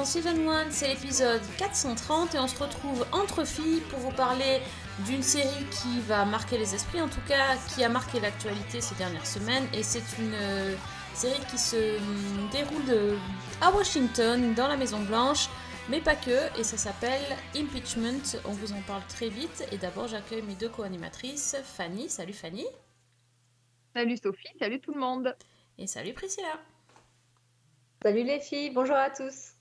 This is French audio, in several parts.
dans Season 1, c'est l'épisode 430 et on se retrouve entre filles pour vous parler d'une série qui va marquer les esprits, en tout cas qui a marqué l'actualité ces dernières semaines et c'est une euh, série qui se hum, déroule de- à Washington, dans la Maison Blanche, mais pas que, et ça s'appelle Impeachment, on vous en parle très vite et d'abord j'accueille mes deux co-animatrices, Fanny, salut Fanny, Salut Sophie, salut tout le monde. et salut Priscilla. Salut les filles, bonjour à tous.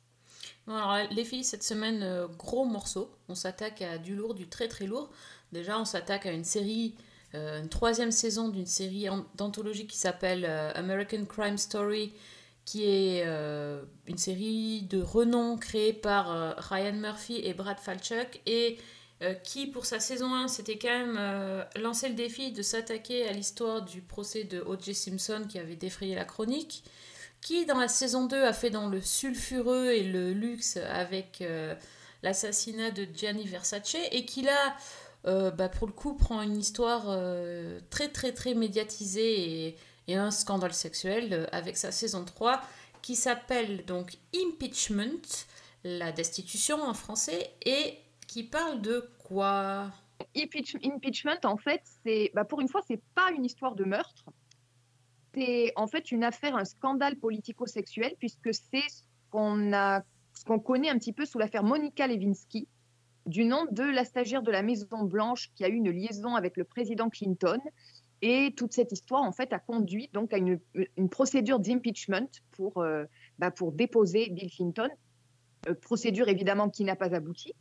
Alors les filles, cette semaine, euh, gros morceau. On s'attaque à du lourd, du très très lourd. Déjà, on s'attaque à une série, euh, une troisième saison d'une série an- d'anthologie qui s'appelle euh, American Crime Story, qui est une série de renom créée par Ryan Murphy et Brad Falchuk et qui, pour sa saison 1, s'était quand même lancé le défi de s'attaquer à l'histoire du procès de O.J. Simpson qui avait défrayé la chronique qui dans la saison 2 a fait dans le sulfureux et le luxe avec euh, l'assassinat de Gianni Versace et qui là euh, bah, pour le coup prend une histoire euh, très très très médiatisée et, un scandale sexuel avec sa saison 3 qui s'appelle donc Impeachment, la destitution en français et qui parle de quoi? Impeach- impeachment, en fait, c'est bah, pour une fois, c'est pas une histoire de meurtre. C'est en fait une affaire, un scandale politico-sexuel, puisque c'est ce qu'on a, ce qu'on connaît un petit peu sous l'affaire Monica Lewinsky, du nom de la stagiaire de la Maison Blanche qui a eu une liaison avec le président Clinton. Et toute cette histoire, en fait, a conduit donc à une, procédure d'impeachment pour, euh, bah, pour déposer Bill Clinton. Euh, procédure évidemment qui n'a pas abouti.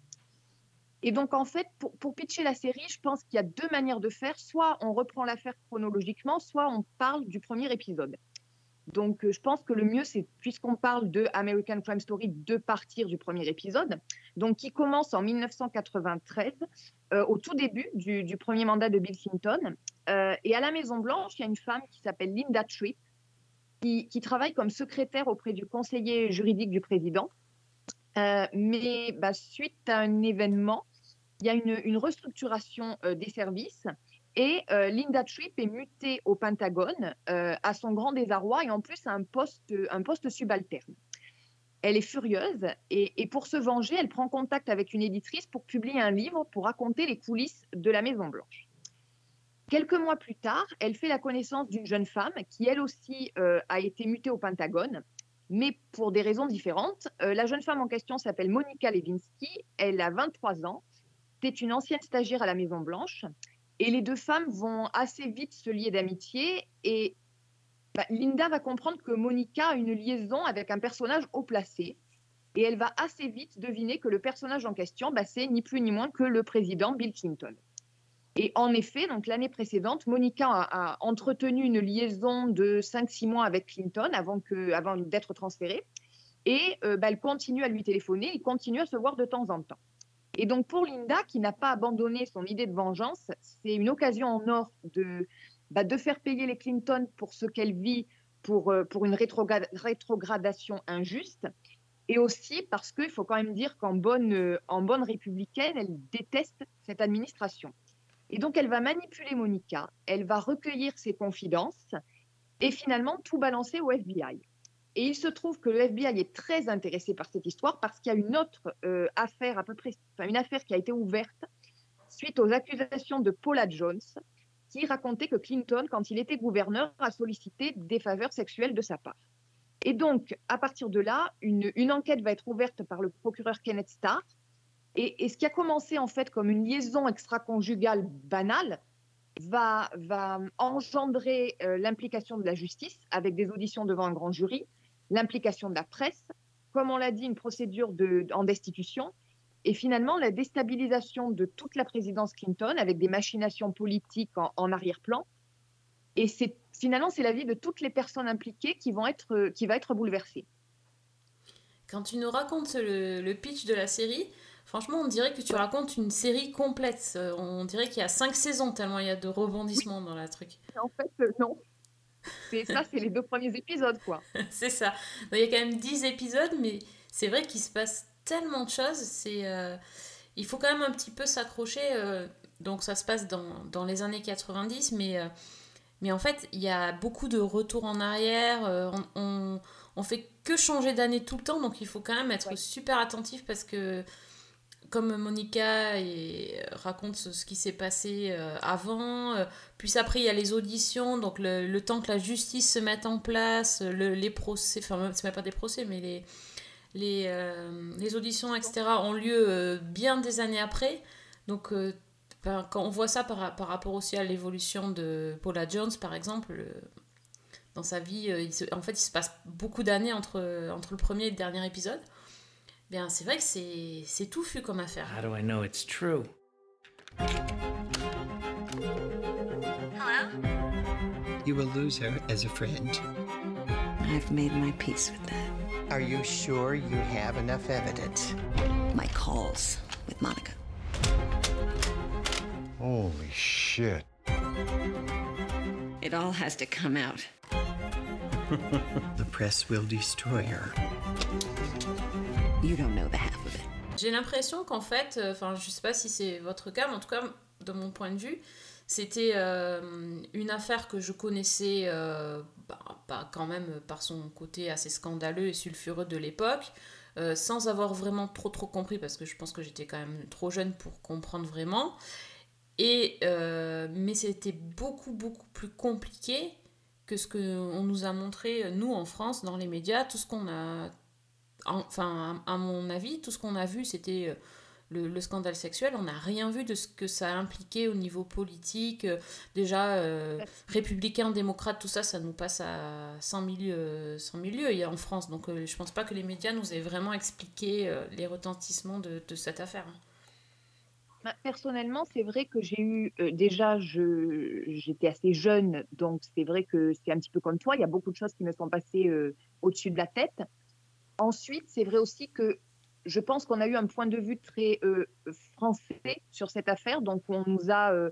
Et donc, en fait, pour, pitcher la série, je pense qu'il y a deux manières de faire. Soit on reprend l'affaire chronologiquement, soit on parle du premier épisode. Donc, euh, je pense que le mieux, c'est, puisqu'on parle de American Crime Story, de partir du premier épisode, donc qui commence en 1993, euh, au tout début du, premier mandat de Bill Clinton. Euh, et à la Maison-Blanche, il y a une femme qui s'appelle Linda Tripp, qui, travaille comme secrétaire auprès du conseiller juridique du président. Mais bah, suite à un événement, il y a une, restructuration euh, des services et euh, Linda Tripp est mutée au Pentagone euh, à son grand désarroi et en plus à un poste, un poste subalterne. Elle est furieuse et, pour se venger, elle prend contact avec une éditrice pour publier un livre pour raconter les coulisses de la Maison Blanche. Quelques mois plus tard, elle fait la connaissance d'une jeune femme qui, elle aussi, a été mutée au Pentagone mais pour des raisons différentes. La jeune femme en question s'appelle Monica Lewinsky, elle a 23 ans, c'est une ancienne stagiaire à la Maison Blanche, et les deux femmes vont assez vite se lier d'amitié, et bah, Linda va comprendre que Monica a une liaison avec un personnage haut placé, et elle va assez vite deviner que le personnage en question, bah, c'est ni plus ni moins que le président Bill Clinton. Et en effet, donc l'année précédente, Monica a, entretenu une liaison de 5-6 mois avec Clinton avant, avant d'être transférée. Et euh, bah, elle continue à lui téléphoner, ils continuent à se voir de temps en temps. Et donc pour Linda, qui n'a pas abandonné son idée de vengeance, c'est une occasion en or de, bah, faire payer les Clinton pour ce qu'elle vit, pour, euh, une rétrogra- rétrogradation injuste. Et aussi parce qu'il faut quand même dire qu'en euh, bonne républicaine, elle déteste cette administration. Et donc, elle va manipuler Monica, elle va recueillir ses confidences et finalement tout balancer au FBI. Et il se trouve que le FBI est très intéressé par cette histoire parce qu'il y a une autre euh, affaire à peu près, enfin une affaire qui a été ouverte suite aux accusations de Paula Jones, qui racontait que Clinton, quand il était gouverneur, a sollicité des faveurs sexuelles de sa part. Et donc, à partir de là, une, enquête va être ouverte par le procureur Kenneth Starr, et, ce qui a commencé en fait comme une liaison extra-conjugale banale va, va engendrer euh, l'implication de la justice avec des auditions devant un grand jury, l'implication de la presse, comme on l'a dit, une procédure de, en destitution, et finalement la déstabilisation de toute la présidence Clinton avec des machinations politiques en, en arrière-plan. Et c'est finalement c'est la vie de toutes les personnes impliquées qui vont être qui va être bouleversée. Quand tu nous racontes le, le pitch de la série, Franchement, on dirait que tu racontes une série complète. Euh, On dirait qu'il y a cinq saisons tellement il y a de rebondissements dans la truc. En fait, euh, non. C'est ça, c'est les deux premiers épisodes, quoi. c'est ça. Il y a quand même 10 épisodes, mais c'est vrai qu'il se passe tellement de choses. C'est, euh, il faut quand même un petit peu s'accrocher. donc ça se passe dans, dans, les années 90, mais, mais en fait, il y a beaucoup de retours en arrière. on, on, fait que changer d'année tout le temps, donc il faut quand même être super attentif parce que comme Monica euh, raconte ce, qui s'est passé euh, avant, euh, puis après il y a les auditions, donc le, temps que la justice se mette en place, les procès, enfin c'est même pas des procès, mais les, auditions, etc., ont lieu bien des années après. Donc ben, quand on voit ça par, rapport aussi à l'évolution de Paula Jones, par exemple, dans sa vie, en fait il se passe beaucoup d'années entre, entre le premier et le dernier épisode. Bien, c'est vrai que c'est, c'est touffu comme affaire. How do I know it's true? Hello? You will lose her as a friend. I've made my peace with that. Are you sure you have enough evidence? My calls with Monica. Holy shit. It all has to come out. the press will destroy her. J'ai l'impression qu'en fait, euh, enfin, je sais pas si c'est votre cas, mais en tout cas, de mon point de vue, c'était euh, une affaire que je connaissais euh, bah, quand même par son côté assez scandaleux et sulfureux de l'époque, sans avoir vraiment trop trop compris, parce que je pense que j'étais quand même trop jeune pour comprendre vraiment. Et, mais c'était beaucoup beaucoup plus compliqué que ce qu'on nous a montré, nous en France, dans les médias, tout ce qu'on a enfin, à mon avis, tout ce qu'on a vu, c'était euh, le, scandale sexuel. On n'a rien vu de ce que ça a impliqué au niveau politique. Euh, déjà, euh, républicain, démocrate, tout ça, ça nous passe à 100 000, lieues en France. Donc, je pense pas que les médias nous aient vraiment expliqué les retentissements de, cette affaire. Bah, personnellement, c'est vrai que j'ai eu déjà, j'étais assez jeune, donc c'est vrai que c'est un petit peu comme toi. Il y a beaucoup de choses qui me sont passées au-dessus de la tête. Ensuite, c'est vrai aussi que je pense qu'on a eu un point de vue très euh, français sur cette affaire. Donc, on nous a, euh,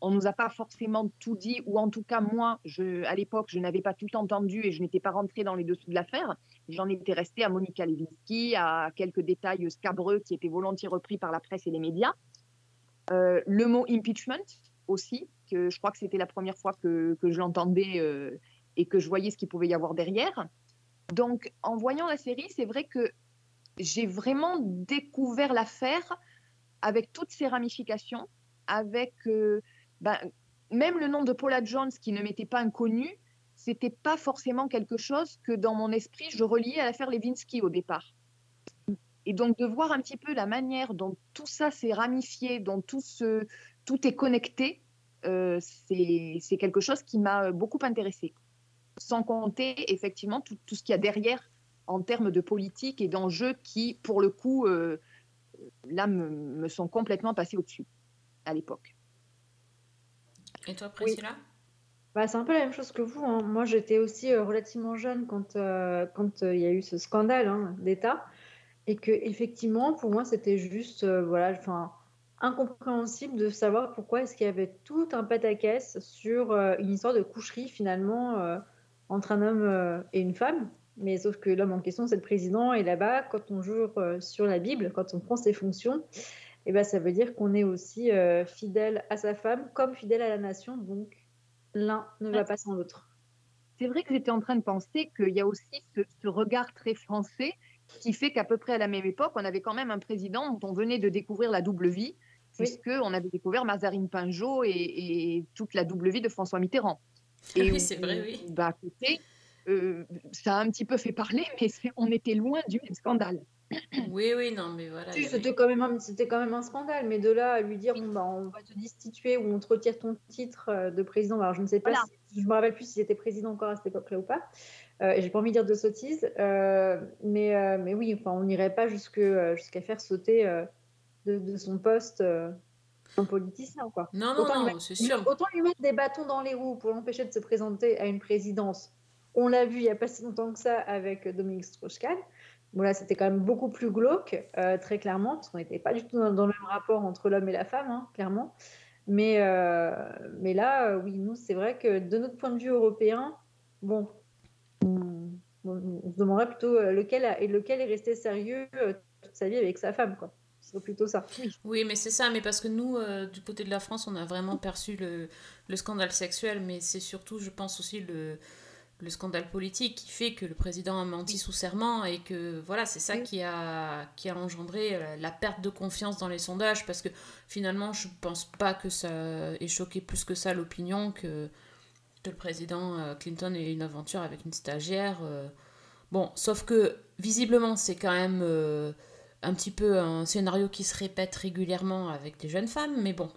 on nous a pas forcément tout dit, ou en tout cas, moi, à l'époque, je n'avais pas tout entendu et je n'étais pas rentrée dans les dessous de l'affaire. J'en étais restée à Monica Lewinsky, à quelques détails scabreux qui étaient volontiers repris par la presse et les médias. Euh, le mot impeachment aussi, que je crois que c'était la première fois que, que je l'entendais et que je voyais ce qu'il pouvait y avoir derrière. Donc, en voyant la série, c'est vrai que j'ai vraiment découvert l'affaire avec toutes ses ramifications, avec euh, ben, même le nom de Paula Jones qui ne m'était pas inconnu, c'était pas forcément quelque chose que dans mon esprit je reliais à l'affaire Levinsky au départ. Et donc de voir un petit peu la manière dont tout ça s'est ramifié, dont tout, est connecté, euh, c'est quelque chose qui m'a beaucoup intéressée sans compter effectivement tout, ce qu'il y a derrière en termes de politique et d'enjeux qui, pour le coup, euh, là, me, sont complètement passés au-dessus à l'époque. Et toi, Priscilla? Bah, C'est un peu la même chose que vous. Hein. Moi, j'étais aussi euh, relativement jeune quand euh, quand il y a eu ce scandale hein, d'État. Et que, effectivement, pour moi, c'était juste voilà, enfin, incompréhensible de savoir pourquoi est-ce qu'il y avait tout un pataquès sur une histoire de coucherie, finalement entre un homme euh, et une femme. Mais sauf que l'homme en question, c'est le président. Et là-bas, quand on joue euh, sur la Bible, quand on prend ses fonctions, eh ben, ça veut dire qu'on est aussi euh, fidèle à sa femme comme fidèle à la nation. Donc, l'un ne va pas sans l'autre. C'est vrai que j'étais en train de penser qu'il y a aussi ce, regard très français qui fait qu'à peu près à la même époque, on avait quand même un président dont on venait de découvrir la double vie, puisqu'on avait découvert Mazarine Pinjot et, toute la double vie de François Mitterrand. Et oui, c'est vrai, oui. Bah, côté, euh, ça a un petit peu fait parler, mais on était loin du scandale. Oui, oui, non, mais voilà. c'était quand, même un, quand même un scandale, mais de là à lui dire bah, on va te destituer ou on te retire ton titre euh, de président, alors je ne sais pas, si, je me rappelle plus si était président encore à cette époque-là ou pas, euh, et j'ai pas envie de dire de sottises, euh, mais, mais oui, enfin, on n'irait pas jusqu'à faire sauter de, de, son poste un politicien. Quoi. Non, non, non, c'est sûr. Autant lui mettre des bâtons dans les roues pour l'empêcher de se présenter à une présidence. On l'a vu il n'y a pas si longtemps que ça avec Dominique Strauss-Kahn. Bon, là, c'était quand même beaucoup plus glauque, euh, très clairement, parce qu'on n'était pas du tout dans, le même rapport entre l'homme et la femme, hein, clairement. Mais, euh, mais là, euh, oui, nous, c'est vrai que de notre point de vue européen, bon, on, se demanderait plutôt lequel, a, et lequel est resté sérieux toute sa vie avec sa femme, quoi. C'est plutôt ça. Oui, mais c'est ça, mais parce que nous, euh, du côté de la France, on a vraiment perçu le, le scandale sexuel, mais c'est surtout, je pense aussi, le, le scandale politique qui fait que le président a menti sous serment et que voilà, c'est ça Oui. qui a, qui a engendré euh, la perte de confiance dans les sondages parce que finalement, je pense pas que ça ait choqué plus que ça l'opinion que, que le président euh, Clinton ait une aventure avec une stagiaire. Bon, sauf que visiblement, c'est quand même euh, un petit peu un scénario qui se répète régulièrement avec des jeunes femmes, mais bon,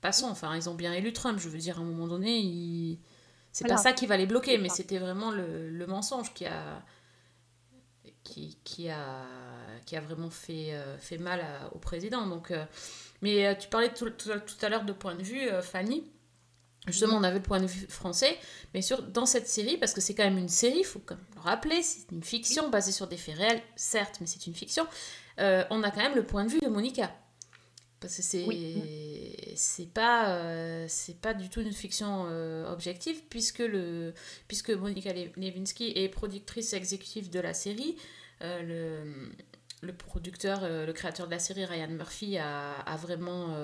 passons, enfin, ils ont bien élu Trump, je veux dire, à un moment donné, c'est pas ça qui va les bloquer, mais c'était vraiment le, le mensonge qui a, qui, qui a, qui a vraiment fait, euh, fait mal à- au président. Donc, euh, mais euh, tu parlais tout, tout- tout à l'heure de point de vue, Fanny. Justement, on avait le point de vue français, mais sur, dans cette série, parce que c'est quand même une série, il faut quand même le rappeler, c'est une fiction basée sur des faits réels, certes, mais c'est une fiction. Euh, on a quand même le point de vue de Monica. Parce que c'est c'est pas euh, c'est pas du tout une fiction euh, objective puisque le puisque Monica Le- Lewinsky est productrice exécutive de la série le le producteur, le créateur de la série, Ryan Murphy, a, a vraiment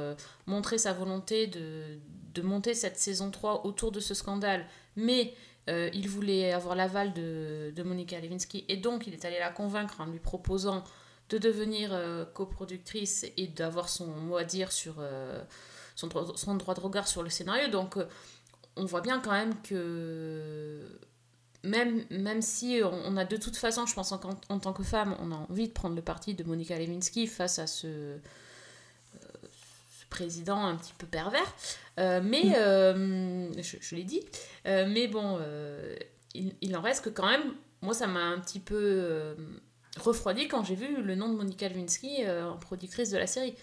montré sa volonté de, de monter cette saison 3 autour de ce scandale. Mais euh, il voulait avoir l'aval de, de Monica Lewinsky et donc il est allé la convaincre en lui proposant de devenir euh, coproductrice et d'avoir son mot à dire sur euh, son, droit, son droit de regard sur le scénario. Donc euh, on voit bien quand même que même, même si on, on a de toute façon, je pense en, en tant que femme, on a envie de prendre le parti de Monica Lewinsky face à ce, ce président un petit peu pervers. Mais, euh, je, je l'ai dit, mais bon, il, il en reste que quand même, moi ça m'a un petit peu refroidi quand j'ai vu le nom de Monica Lewinsky euh, en productrice de la série.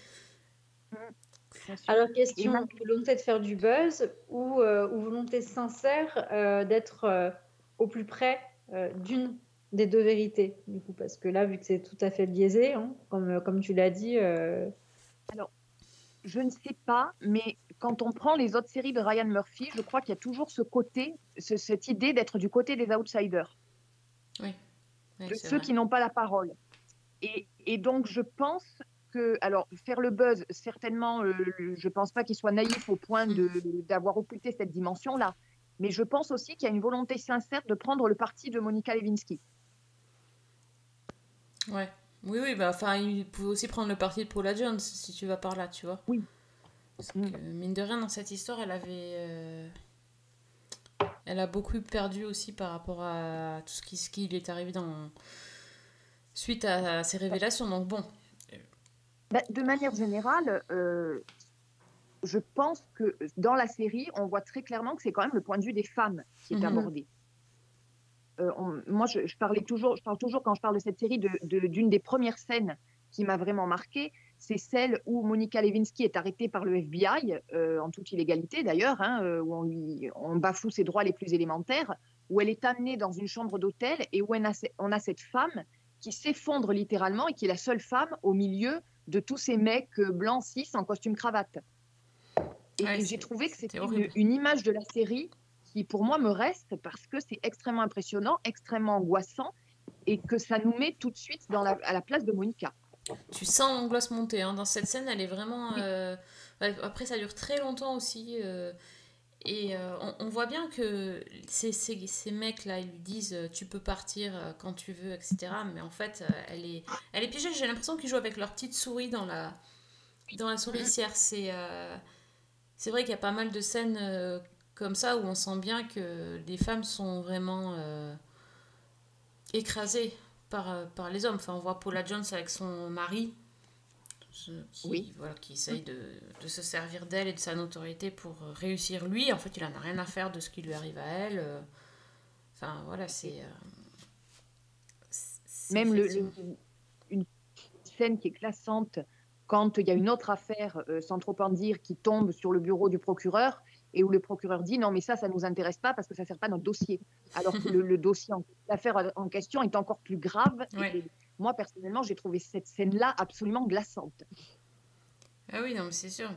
Sûr. Alors, question volonté de faire du buzz ou, euh, ou volonté sincère euh, d'être euh, au plus près euh, d'une des deux vérités, du coup, parce que là, vu que c'est tout à fait biaisé, hein, comme, comme tu l'as dit, euh, Je ne sais pas, mais quand on prend les autres séries de Ryan Murphy, je crois qu'il y a toujours ce côté, ce- cette idée d'être du côté des outsiders, De ceux vrai. qui n'ont pas la parole. Et, et donc, je pense que, alors, faire le buzz, certainement, euh, je ne pense pas qu'il soit naïf au point de- d'avoir occulté cette dimension-là. Mais je pense aussi qu'il y a une volonté sincère de prendre le parti de Monica Lewinsky. Ouais. Oui, oui, bah, enfin, il pouvait aussi prendre le parti de Paula Jones, si tu vas par là, tu vois. Oui. Parce Mm. que, mine de rien, dans cette histoire, elle avait... euh, Elle a beaucoup perdu aussi par rapport à tout ce qui, ce qui lui est arrivé dans... suite à, à ses révélations. Donc bon, Bah, de manière générale, euh, je pense que dans la série, on voit très clairement que c'est quand même le point de vue des femmes qui est Mhm. abordé. Euh, on- moi, je, je parlais toujours, je parle toujours quand je parle de cette série de- de- d'une des premières scènes qui m'a vraiment marquée, c'est celle où Monica Lewinsky est arrêtée par le FBI, euh, en toute illégalité d'ailleurs, hein, euh, où on, lui, on bafoue ses droits les plus élémentaires, où elle est amenée dans une chambre d'hôtel et où on a, ce- on a cette femme qui s'effondre littéralement et qui est la seule femme au milieu de tous ces mecs euh, blancs cis en costume cravate. Et, Ouais, j'ai trouvé que c'était une, image de la série qui, pour moi, me reste parce que c'est extrêmement impressionnant, extrêmement angoissant et que ça nous met tout de suite dans la- à la place de Monica. Tu sens l'angoisse monter. hein. Dans cette scène, elle est vraiment... euh, Après, ça dure très longtemps aussi. euh, Et euh, on, on voit bien que ces, ces, ces mecs-là, ils lui disent tu peux partir quand tu veux, etc. Mais en fait, elle, est, elle est piégée. J'ai l'impression qu'ils jouent avec leur petite souris dans la, dans la souricière. C'est euh, c'est vrai qu'il y a pas mal de scènes euh, comme ça où on sent bien que les femmes sont vraiment écrasées par, euh, par les hommes. Enfin, on voit Paula Jones avec son mari qui, Oui. voilà, qui essaye de, de se servir d'elle et de sa notoriété pour euh, réussir lui. En fait, il en a rien à faire de ce qui lui arrive à elle. euh. Enfin, voilà, c'est... Même le, une scène qui est classante quand il y a une autre affaire, euh, sans trop en dire, qui tombe sur le bureau du procureur et où le procureur dit non mais ça, ça nous intéresse pas parce que ça ne sert pas à notre dossier. Alors que le, le dossier, l'affaire en question est encore plus grave. Et moi, personnellement, j'ai trouvé cette scène-là absolument glaçante. Ah oui, non, mais c'est sûr.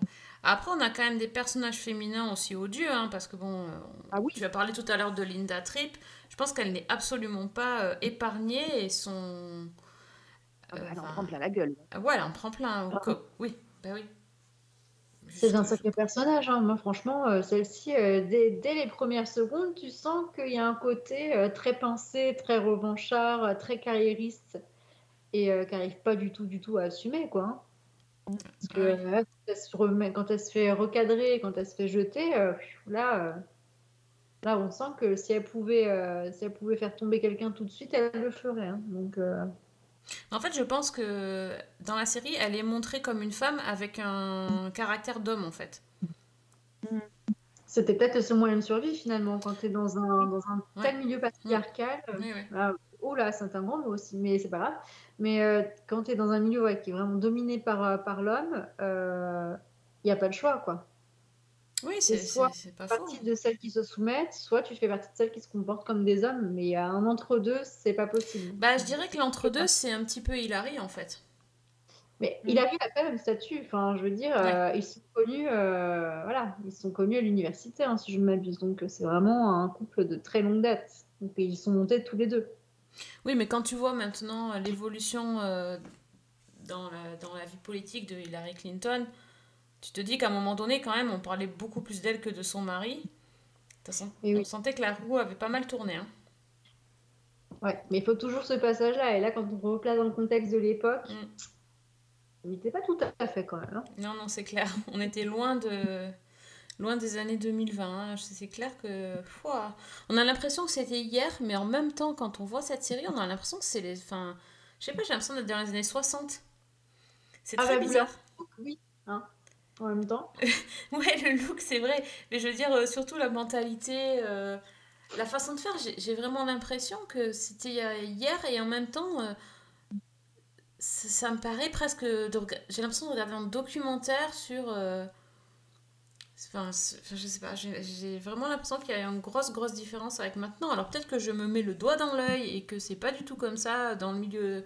Après, on a quand même des personnages féminins aussi odieux, hein, parce que bon, euh, on- Ah oui. tu as parlé tout à l'heure de Linda Tripp. Je pense qu'elle n'est absolument pas euh, épargnée et son. Ah bah, elle en prend plein la gueule. Elle en prend plein. Ah. Oui, bah oui. C'est un sacré personnage. hein. Moi, franchement, euh, celle-ci, euh, dès, dès les premières secondes, tu sens qu'il y a un côté euh, très pincé, très revanchard, très carriériste et qui n'arrive pas du tout, du tout à assumer, quoi. hein. Parce que Ouais. quand, elle se remet- quand elle se fait recadrer, quand elle se fait jeter, là, là, on sent que si elle pouvait, si elle pouvait faire tomber quelqu'un tout de suite, elle le ferait. hein. Donc, En fait, je pense que dans la série, elle est montrée comme une femme avec un caractère d'homme, en fait. c'était peut-être le seul moyen de survie finalement quand tu es dans un, dans un Ouais. tel milieu patriarcal. euh, Oui, oui. Ah, oh là, c'est un grand mot aussi, mais c'est pas grave. Mais euh, quand tu es dans un milieu ouais, qui est vraiment dominé par, euh, par l'homme, il n'y a pas de choix, quoi. Oui, c'est soit c'est- pas Tu fais faux. partie de celles qui se soumettent, soit tu fais partie de celles qui se comportent comme des hommes, mais il y a un entre-deux, c'est pas possible. Bah, je dirais que l'entre-deux, c'est un petit peu Hilary, en fait. Mais il arrive à quand même statut. Enfin, je veux dire, euh, ils sont connus, euh, voilà, ils sont connus à l'université, hein, si je ne m'abuse. Donc, euh, c'est vraiment un couple de très longue date. Donc, ils sont montés tous les deux. Oui, mais quand tu vois maintenant l'évolution euh, dans, la, dans la vie politique de Hillary Clinton, tu te dis qu'à un moment donné, quand même, on parlait beaucoup plus d'elle que de son mari. T'as sen- Et On oui. sentait que la roue avait pas mal tourné. Hein. Ouais, mais il faut toujours ce passage-là. Et là, quand on replace dans le contexte de l'époque, Mm. il n'était pas tout à fait quand même. hein. Non, non, c'est clair. On était loin de loin des années 2020. hein. C'est clair que Pouah. on a l'impression que c'était hier, mais en même temps, quand on voit cette série, on a l'impression que c'est les. Enfin, je sais pas, j'ai l'impression d'être dans les années 60. C'est Ah très bah, bizarre. Oui, hein, en même temps. Ouais, le look, c'est vrai. Mais je veux dire, euh, surtout la mentalité, euh, la façon de faire, j'ai vraiment l'impression que c'était euh, hier et en même temps, ça, me paraît presque. J'ai l'impression de regarder un documentaire sur. Enfin, je sais pas, j'ai vraiment l'impression qu'il y a une grosse, grosse différence avec maintenant. Alors peut-être que je me mets le doigt dans l'œil et que c'est pas du tout comme ça dans le milieu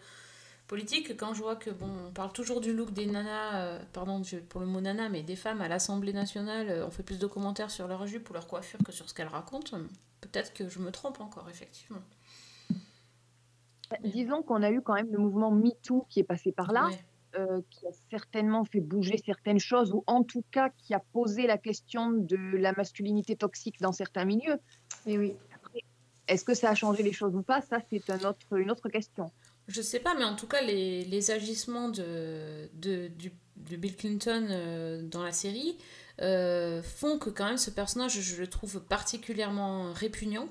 politique quand je vois que bon on parle toujours du look des nanas euh, pardon pour le mot nana mais des femmes à l'Assemblée nationale euh, on fait plus de commentaires sur leur jupe ou leur coiffure que sur ce qu'elles racontent peut-être que je me trompe encore effectivement Disons qu'on a eu quand même le mouvement MeToo qui est passé par là, Ouais. euh, qui a certainement fait bouger certaines choses, ou en tout cas qui a posé la question de la masculinité toxique dans certains milieux. Et oui. Est-ce que ça a changé les choses ou pas? Ça, c'est un autre, une autre question. Je sais pas, mais en tout cas, les, les agissements de, de, du- de Bill Clinton euh, dans la série euh, font que quand même ce personnage, je le trouve particulièrement répugnant.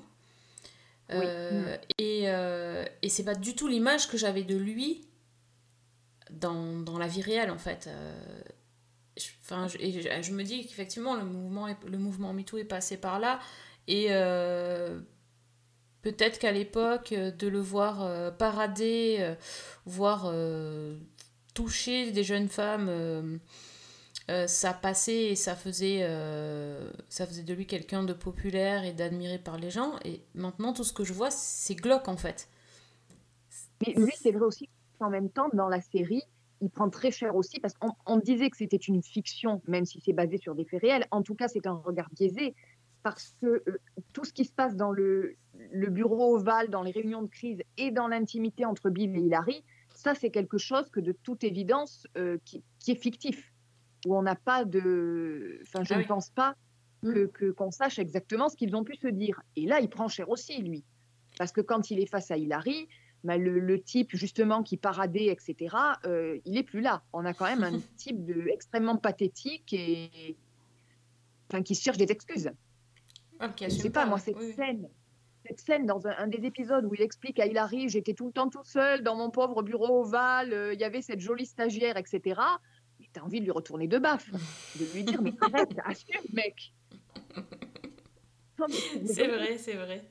Euh, Et, euh, et c'est pas du tout l'image que j'avais de lui dans, dans la vie réelle, en fait. Je, enfin, je, et je, je me dis qu'effectivement, le mouvement, le mouvement MeToo est passé par là. Et peut-être qu'à l'époque, euh, de le voir euh, parader, euh, voir euh, toucher des jeunes femmes, euh, ça passait et ça faisait, ça faisait de lui quelqu'un de populaire et d'admiré par les gens. Et maintenant, tout ce que je vois, c'est glauque en fait. Mais lui, c'est vrai aussi qu'en même temps, dans la série, il prend très cher aussi parce qu'on on disait que c'était une fiction, même si c'est basé sur des faits réels. En tout cas, c'est un regard biaisé parce que euh, tout ce qui se passe dans le, le bureau ovale, dans les réunions de crise et dans l'intimité entre Bill et Hilary, ça, c'est quelque chose que de toute évidence euh, qui, qui est fictif, où on n'a pas de. Enfin, je Ah ne pense pas que que- qu'on sache exactement ce qu'ils ont pu se dire. Et là, il prend cher aussi, lui. Parce que quand il est face à Hilary, bah, le, le type justement qui paradait, etc., euh, il est plus là. On a quand même un type de, extrêmement pathétique et enfin, qui cherche des excuses. Ah, Je sais pas, moi, cette Oui, scène, cette scène dans un, un des épisodes où il explique à Hilary, j'étais tout le temps tout seul dans mon pauvre bureau ovale, euh, il y avait cette jolie stagiaire, etc. Mais t'as envie de lui retourner de baffe, de lui dire, mais arrête, assume, mec. C'est vrai, c'est vrai.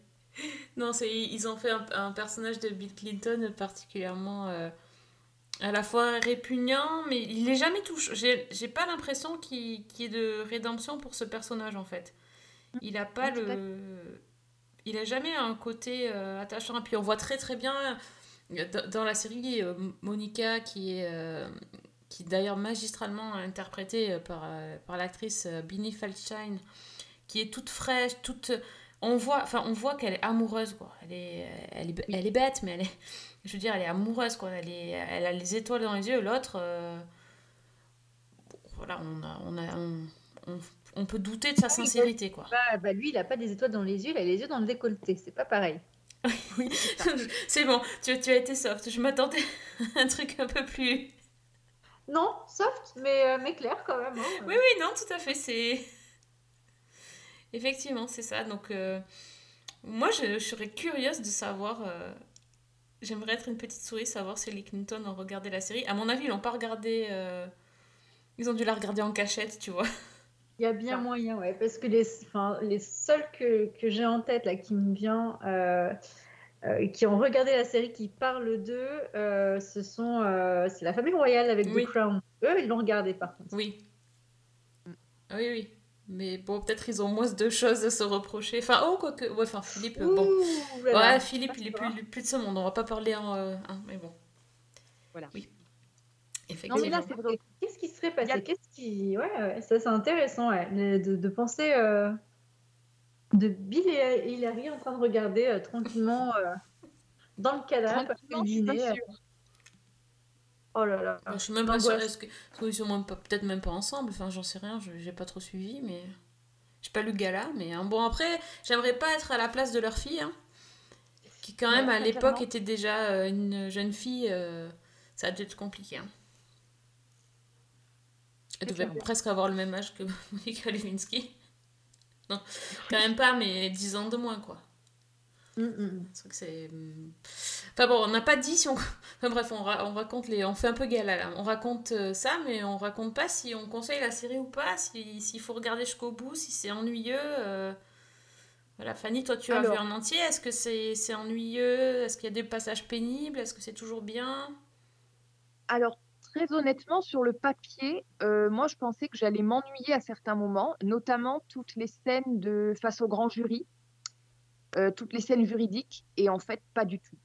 Non, ils ont fait un, un personnage de Bill Clinton particulièrement euh, à la fois répugnant, mais il est jamais touché. J'ai pas l'impression qu'il qu'il y ait de rédemption pour ce personnage en fait. Il a pas à le, il a jamais un côté euh, attachant. Et puis on voit très très bien euh, dans, la série euh, Monica qui est euh, qui d'ailleurs magistralement interprétée par, par l'actrice Binnie Feldstein, qui est toute fraîche, toute on voit, enfin, on voit qu'elle est amoureuse, quoi. Elle est, elle est, elle est bête, mais elle est, je veux dire, elle est amoureuse, quoi. Elle, est, elle a les étoiles dans les yeux. L'autre, euh, voilà, on, a, on, a, on, on, on peut douter de sa sincérité, quoi. Bah, bah, lui, il a pas des étoiles dans les yeux, il a les yeux dans le décolleté. C'est pas pareil. Oui, c'est bon, tu, tu as été soft. Je m'attendais à un truc un peu plus. Non, soft, mais, euh, mais clair quand même. hein. Oui, oui, non, tout à fait. C'est. Effectivement, c'est ça. Donc, euh, moi, je, je serais curieuse de savoir. euh, J'aimerais être une petite souris, savoir si les Clinton ont regardé la série. À mon avis, ils l'ont pas regardé. euh, Ils ont dû la regarder en cachette, tu vois. Il y a bien moyen, ouais, parce que les, enfin, les seuls que, que j'ai en tête, là, qui me vient, euh, euh, qui ont regardé la série, qui parlent d'eux, euh, ce sont, euh, c'est la famille royale avec Oui. The Crown. Eux, ils l'ont regardé, par contre. Oui. Oui, oui. Mais bon, peut-être ils ont moins de choses à se reprocher. Enfin, oh, quoique. Ouais, enfin, Philippe, bon. Ouais, Philippe, il est plus, plus de ce monde. On va pas parler en. euh, hein, mais bon. Voilà. Oui. Non, mais là, c'est vrai. Qu'est-ce qui serait passé? a- Qu'est-ce qui... Ouais, ouais, ça c'est intéressant, ouais, de, penser euh, de Bill et Hilary en train de regarder euh, tranquillement euh, dans le canapé le. Oh là là. Je suis même pas sûre. Est-ce qu'ils sont peut-être même pas ensemble. Enfin, j'en sais rien. je- J'ai pas trop suivi, mais. J'ai pas lu Gala, mais hein. bon, après, j'aimerais pas être à la place de leur fille, hein, qui quand même Ouais, à l'époque était déjà une jeune fille. euh, Ça a dû être compliqué. hein. Elle devait presque avoir le même âge que Monica Lewinsky. Non, quand même pas, mais 10 ans de moins, quoi. Mm, mm. C'est vrai que c'est. hum, Enfin bon, on n'a pas dit si on. Enfin bref, on, ra- on raconte les. On fait un peu gala là. On raconte euh, ça, mais on raconte pas si on conseille la série ou pas, si- s'il faut regarder jusqu'au bout, si c'est ennuyeux. euh. Voilà, Fanny, toi tu as Alors. vu en entier. Est-ce que c'est c'est ennuyeux? Est-ce qu'il y a des passages pénibles? Est-ce que c'est toujours bien? Alors, très honnêtement, sur le papier, euh, moi, je pensais que j'allais m'ennuyer à certains moments, notamment toutes les scènes de face au grand jury, euh, toutes les scènes juridiques, et en fait, pas du tout.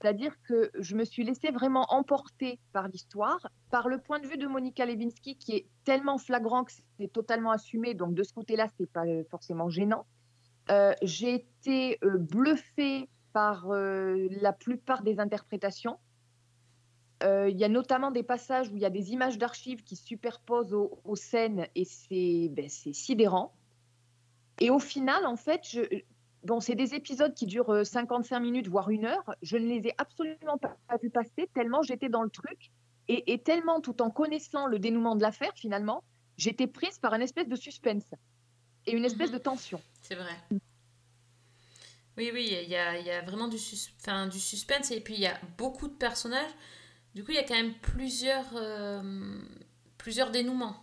C'est-à-dire que je me suis laissée vraiment emporter par l'histoire, par le point de vue de Monica Lewinsky, qui est tellement flagrant que c'est totalement assumé, donc de ce côté-là, c'est pas euh, forcément gênant. J'ai été bluffée par la plupart des interprétations. Euh, Il y a notamment des passages où il y a des images d'archives qui se superposent aux, aux scènes et c'est ben, c'est sidérant. Et au final, en fait, je, bon, c'est des épisodes qui durent euh, 55 minutes, voire une heure. Je ne les ai absolument pas, pas vus passer tellement j'étais dans le truc et, et tellement tout en connaissant le dénouement de l'affaire, finalement, j'étais prise par une espèce de suspense et une espèce de tension. C'est vrai. Oui, oui, il y a, il y a vraiment du, sus- enfin, du suspense et puis il y a beaucoup de personnages. Du coup, il y a quand même plusieurs, euh, plusieurs dénouements.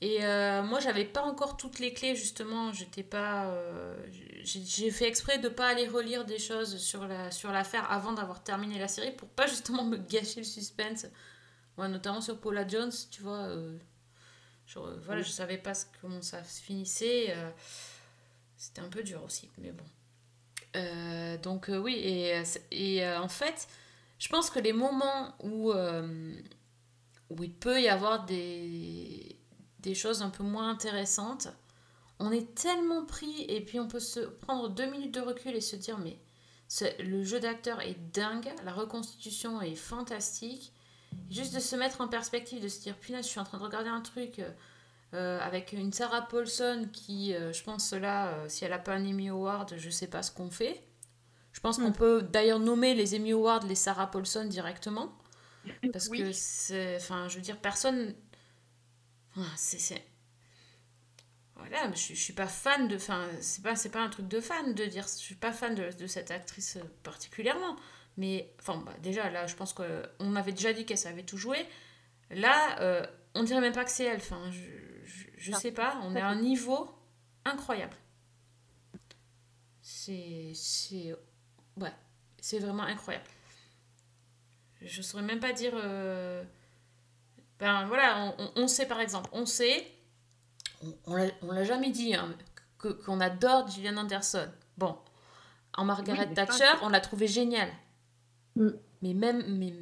Et euh, moi, j'avais pas encore toutes les clés, justement. J'étais pas. euh, j'ai fait exprès de pas aller relire des choses sur la sur l'affaire avant d'avoir terminé la série pour pas justement me gâcher le suspense. Ouais, notamment sur Paula Jones, tu vois. euh, je, voilà, je savais pas comment ça se finissait. euh, c'était un peu dur aussi, mais bon. Euh, donc euh, oui, et, euh, euh, en fait, je pense que les moments où, euh, il peut y avoir des, choses un peu moins intéressantes, on est tellement pris et puis on peut se prendre deux minutes de recul et se dire mais le jeu d'acteur est dingue, la reconstitution est fantastique. Juste de se mettre en perspective, de se dire punaise, je suis en train de regarder un truc euh, euh, avec une Sarah Paulson qui, je pense là, si elle a pas un Emmy Award, je sais pas ce qu'on fait. Je pense qu'on peut d'ailleurs nommer les Emmy Awards les Sarah Paulson directement. Parce Oui. que c'est. Enfin, je veux dire, personne. Enfin, c'est. Voilà, je, je suis pas fan de. Enfin, c'est pas, pas un truc de fan de dire. Je suis pas fan de, de cette actrice particulièrement. Mais, enfin, bah, déjà, là, je pense qu'on avait déjà dit qu'elle savait tout jouer. Là, euh, on dirait même pas que c'est elle. Enfin, je, je, je sais pas, on est à un niveau incroyable. C'est. Ouais, c'est vraiment incroyable. Je saurais même pas dire. euh, Ben voilà, on, on- sait par exemple, on sait, on, on l'a- jamais dit, hein, qu'on adore Gillian Anderson. Bon, en Margaret Oui, Thatcher, on l'a trouvé géniale. Mm. Mais même, mais,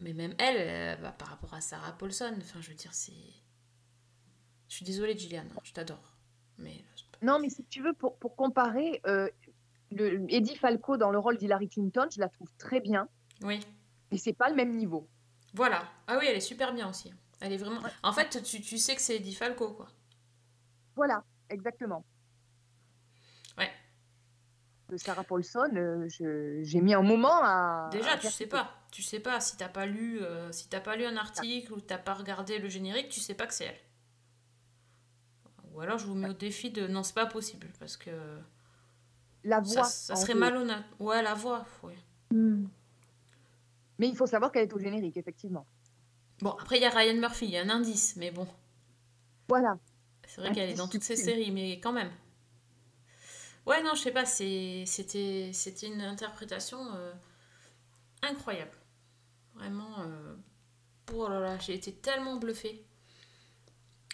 mais même elle, euh, bah, par rapport à Sarah Paulson, enfin je veux dire, c'est. Je suis désolée, Gillian, hein, je t'adore. Mais Non, mais si tu veux, pour, pour comparer, euh, le, Eddie Falco dans le rôle d'Hillary Clinton, je la trouve très bien, oui, mais c'est pas le même niveau. voilà. Ah oui, elle est super bien aussi. Elle est vraiment. En fait, tu, tu sais que c'est Eddie Falco, quoi. Voilà, exactement. Ouais. De Sarah Paulson, euh, je- j'ai mis un moment à. Déjà, à tu sais pas. Tu sais pas si t'as pas lu, euh, si t'as pas lu un article ou t'as pas regardé le générique, tu sais pas que c'est elle. Ou alors je vous mets au défi de non, c'est pas possible parce que La ça, voix. ça serait malhonnête. Ouais, la voix. ouais. Hmm. Mais il faut savoir qu'elle est au générique, effectivement. Bon, après il y a Ryan Murphy, il y a un indice, mais bon, Voilà. c'est vrai qu'elle est dans toutes ces séries, mais quand même. Ouais, non, je sais pas, c'est- c'était c'était une interprétation euh, incroyable. Vraiment, euh, oh là là, j'ai été tellement bluffée.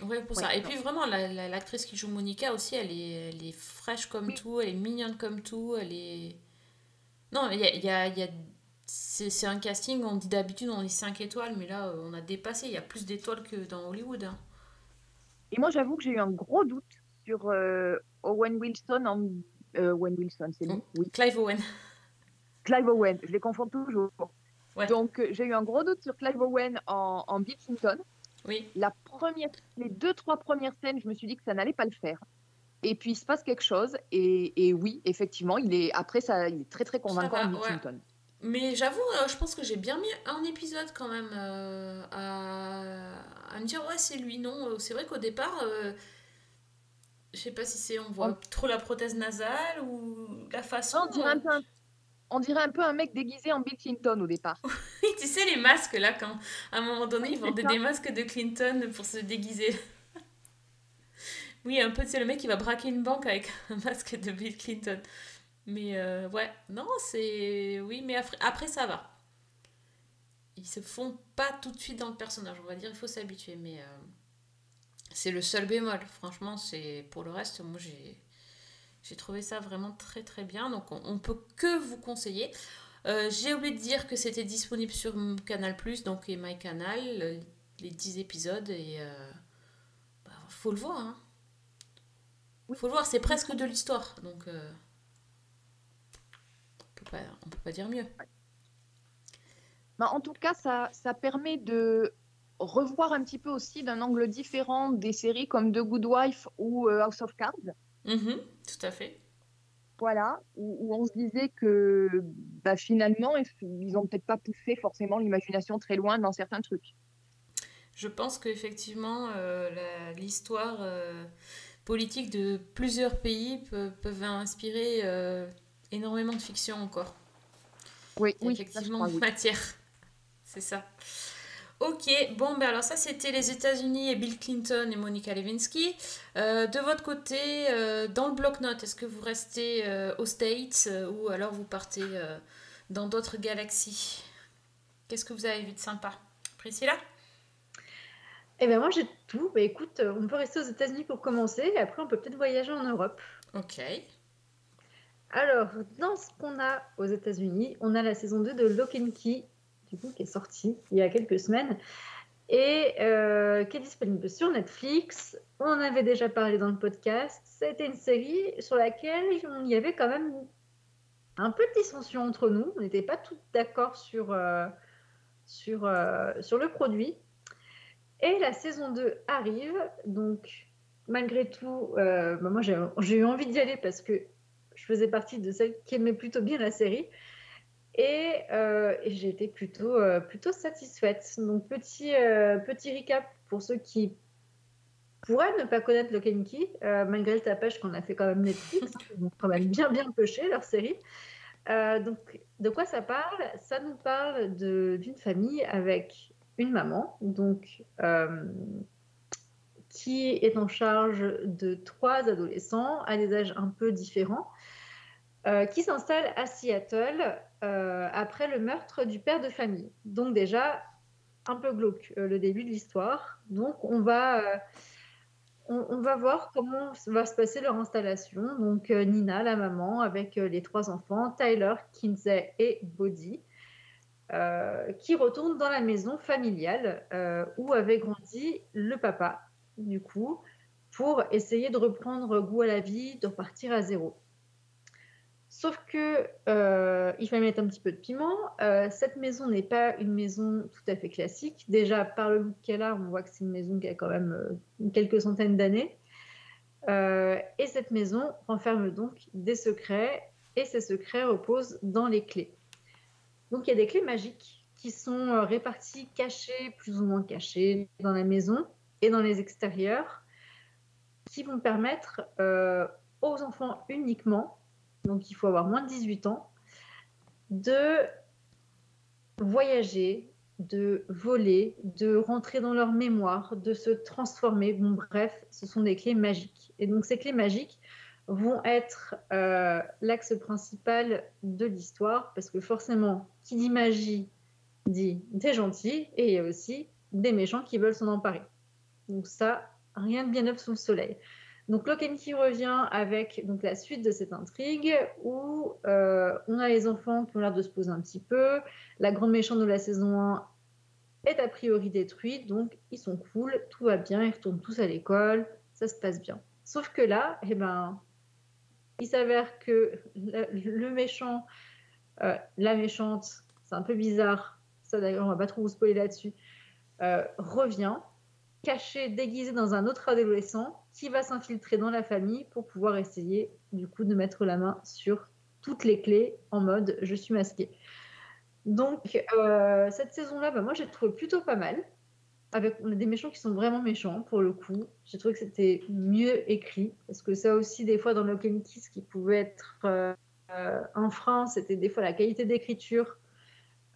Ouais, pour ça. Et non. puis vraiment, la- la- l'actrice qui joue Monica aussi, elle est, elle est fraîche comme Oui. tout, elle est mignonne comme tout, elle est... Non, il y a... y a- il y a- C'est un casting, on dit d'habitude on est 5 étoiles, mais là euh, on a dépassé, il y a plus d'étoiles que dans Hollywood. hein. Et moi, j'avoue que j'ai eu un gros doute sur euh, Owen Wilson en. euh, Owen Wilson, c'est lui. Oh. Oui. Clive Owen. Clive Owen, je les confonds toujours. Ouais. Donc, j'ai eu un gros doute sur Clive Owen en, en Bill Clinton. Oui, La première, les deux, trois premières scènes, je me suis dit que ça n'allait pas le faire. Et puis, il se passe quelque chose. Et, et oui, effectivement, il est, après, ça, il est très, très convaincant ouais. Mais j'avoue, euh, je pense que j'ai bien mis un épisode quand même euh, à... à me dire ouais c'est lui, non. euh, C'est vrai qu'au départ, euh, je sais pas si c'est on voit trop la prothèse nasale ou la façon. On, dirait un peu un, on dirait un peu un mec déguisé en Bill Clinton au départ. Oui, tu sais, les masques, là, quand à un moment donné, ils vendaient des masques de Clinton pour se déguiser. oui, un peu, c'est le mec qui va braquer une banque avec un masque de Bill Clinton. Mais euh, ouais, non, c'est. Oui, mais après, après, ça va. Ils se font pas tout de suite dans le personnage, on va dire, il faut s'habituer. Mais euh, c'est le seul bémol. Franchement, c'est pour le reste, moi, j'ai. J'ai trouvé ça vraiment très très bien, donc on, on peut que vous conseiller. Euh, J'ai oublié de dire que c'était disponible sur Canal+, donc et MyCanal, le- les 10 épisodes, et euh, bah, faut le voir. Hein. Faut le voir, c'est presque de l'histoire, donc euh, on peut pas, on peut pas dire mieux. Ben, en tout cas, ça, ça permet de revoir un petit peu aussi d'un angle différent des séries comme The Good Wife ou euh, House of Cards. Mhm, tout à fait. Voilà, où, où on se disait que bah, finalement, ils n'ont peut-être pas poussé forcément l'imagination très loin dans certains trucs. Je pense qu'effectivement, euh, l'histoire euh, politique de plusieurs pays peut- peuvent inspirer euh, énormément de fiction encore. Oui, ça, effectivement crois, oui. matière. C'est ça. Ok, bon, ben alors ça c'était les États-Unis et Bill Clinton et Monica Lewinsky. Euh, de votre côté, euh, dans le bloc-notes, est-ce que vous restez euh, aux States ou alors vous partez dans d'autres galaxies? Qu'est-ce que vous avez vu de sympa? Priscilla? Eh ben moi j'ai tout. Bah, écoute, on peut rester aux États-Unis pour commencer, et après on peut peut-être voyager en Europe. Ok. Alors, dans ce qu'on a aux États-Unis, on a la saison 2 de Lock and Key, qui est sortie il y a quelques semaines et euh, qui est disponible sur Netflix. On en avait déjà parlé dans le podcast. C'était une série sur laquelle il y avait quand même un peu de dissension entre nous. On n'était pas tous d'accord sur, euh, sur, euh, sur le produit. Et la saison 2 arrive, donc malgré tout, euh, bah, moi j'ai eu envie d'y aller parce que je faisais partie de celles qui aimaient plutôt bien la série. Et, euh, et j'ai été plutôt, euh, plutôt satisfaite. Donc, petit, euh, petit recap pour ceux qui pourraient ne pas connaître and Key, euh, malgré le tapage qu'on a fait quand même Netflix. ils ont quand même bien, bien pêché leur série. Donc, de quoi ça parle? Ça nous parle d'une famille avec une maman, donc qui est en charge de trois adolescents à des âges un peu différents, qui s'installe à Seattle euh, après le meurtre du père de famille. Donc déjà, un peu glauque euh, le début de l'histoire. Donc on va, euh, on, on va voir comment va se passer leur installation. Donc Nina, la maman, avec les trois enfants, Tyler, Kinsey et Bodhi, qui retournent dans la maison familiale où avait grandi le papa, du coup, pour essayer de reprendre goût à la vie, de repartir à zéro. Sauf que euh, il fallait mettre un petit peu de piment. Euh, cette maison n'est pas une maison tout à fait classique. Déjà, par le look on voit que c'est une maison qui a quand même euh, quelques centaines d'années. Euh, et cette maison renferme donc des secrets, et ces secrets reposent dans les clés. Donc il y a des clés magiques qui sont réparties, cachées, plus ou moins cachées, dans la maison et dans les extérieurs, qui vont permettre aux enfants uniquement, donc il faut avoir moins de 18 ans, de voyager, de voler, de rentrer dans leur mémoire, de se transformer. Bon, bref, ce sont des clés magiques. Et donc ces clés magiques vont être euh, l'axe principal de l'histoire, parce que forcément, qui dit magie dit des gentils, et il y a aussi des méchants qui veulent s'en emparer. Donc ça, rien de bien neuf sous le soleil. Donc and Key revient avec donc, la suite de cette intrigue où euh, on a les enfants qui ont l'air de se poser un petit peu. La grande méchante de la saison 1 est a priori détruite, donc ils sont cool, tout va bien, ils retournent tous à l'école, ça se passe bien. Sauf que là, eh ben, il s'avère que le méchant, euh, la méchante, c'est un peu bizarre, ça d'ailleurs on va pas trop vous spoiler là-dessus, euh, revient caché, déguisé dans un autre adolescent qui va s'infiltrer dans la famille pour pouvoir essayer du coup de mettre la main sur toutes les clés en mode je suis masqué. Donc euh, cette saison-là, bah, moi j'ai trouvé plutôt pas mal. Avec des méchants qui sont vraiment méchants pour le coup. J'ai trouvé que c'était mieux écrit parce que ça aussi des fois dans le Kiss qui pouvait être euh, un frein, c'était des fois la qualité d'écriture.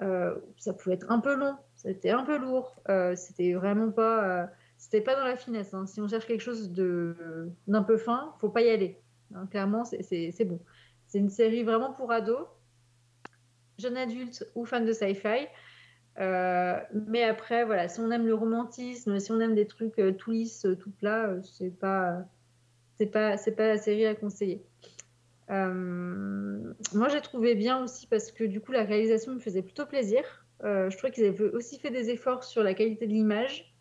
Euh, ça pouvait être un peu long, c'était un peu lourd, euh, c'était vraiment pas, c'était pas dans la finesse. hein. Si on cherche quelque chose d'un peu fin, faut pas y aller. Hein, clairement, c'est- bon. C'est une série vraiment pour ados, jeunes adultes ou fans de sci-fi. Euh, mais après, voilà, si on aime le romantisme, si on aime des trucs euh, tout lisses, tout plats, euh, c'est pas, c'est pas, c'est pas la série à conseiller. Euh, moi, j'ai trouvé bien aussi parce que du coup, la réalisation me faisait plutôt plaisir. Euh, je trouvais qu'ils avaient aussi fait des efforts sur la qualité de l'image,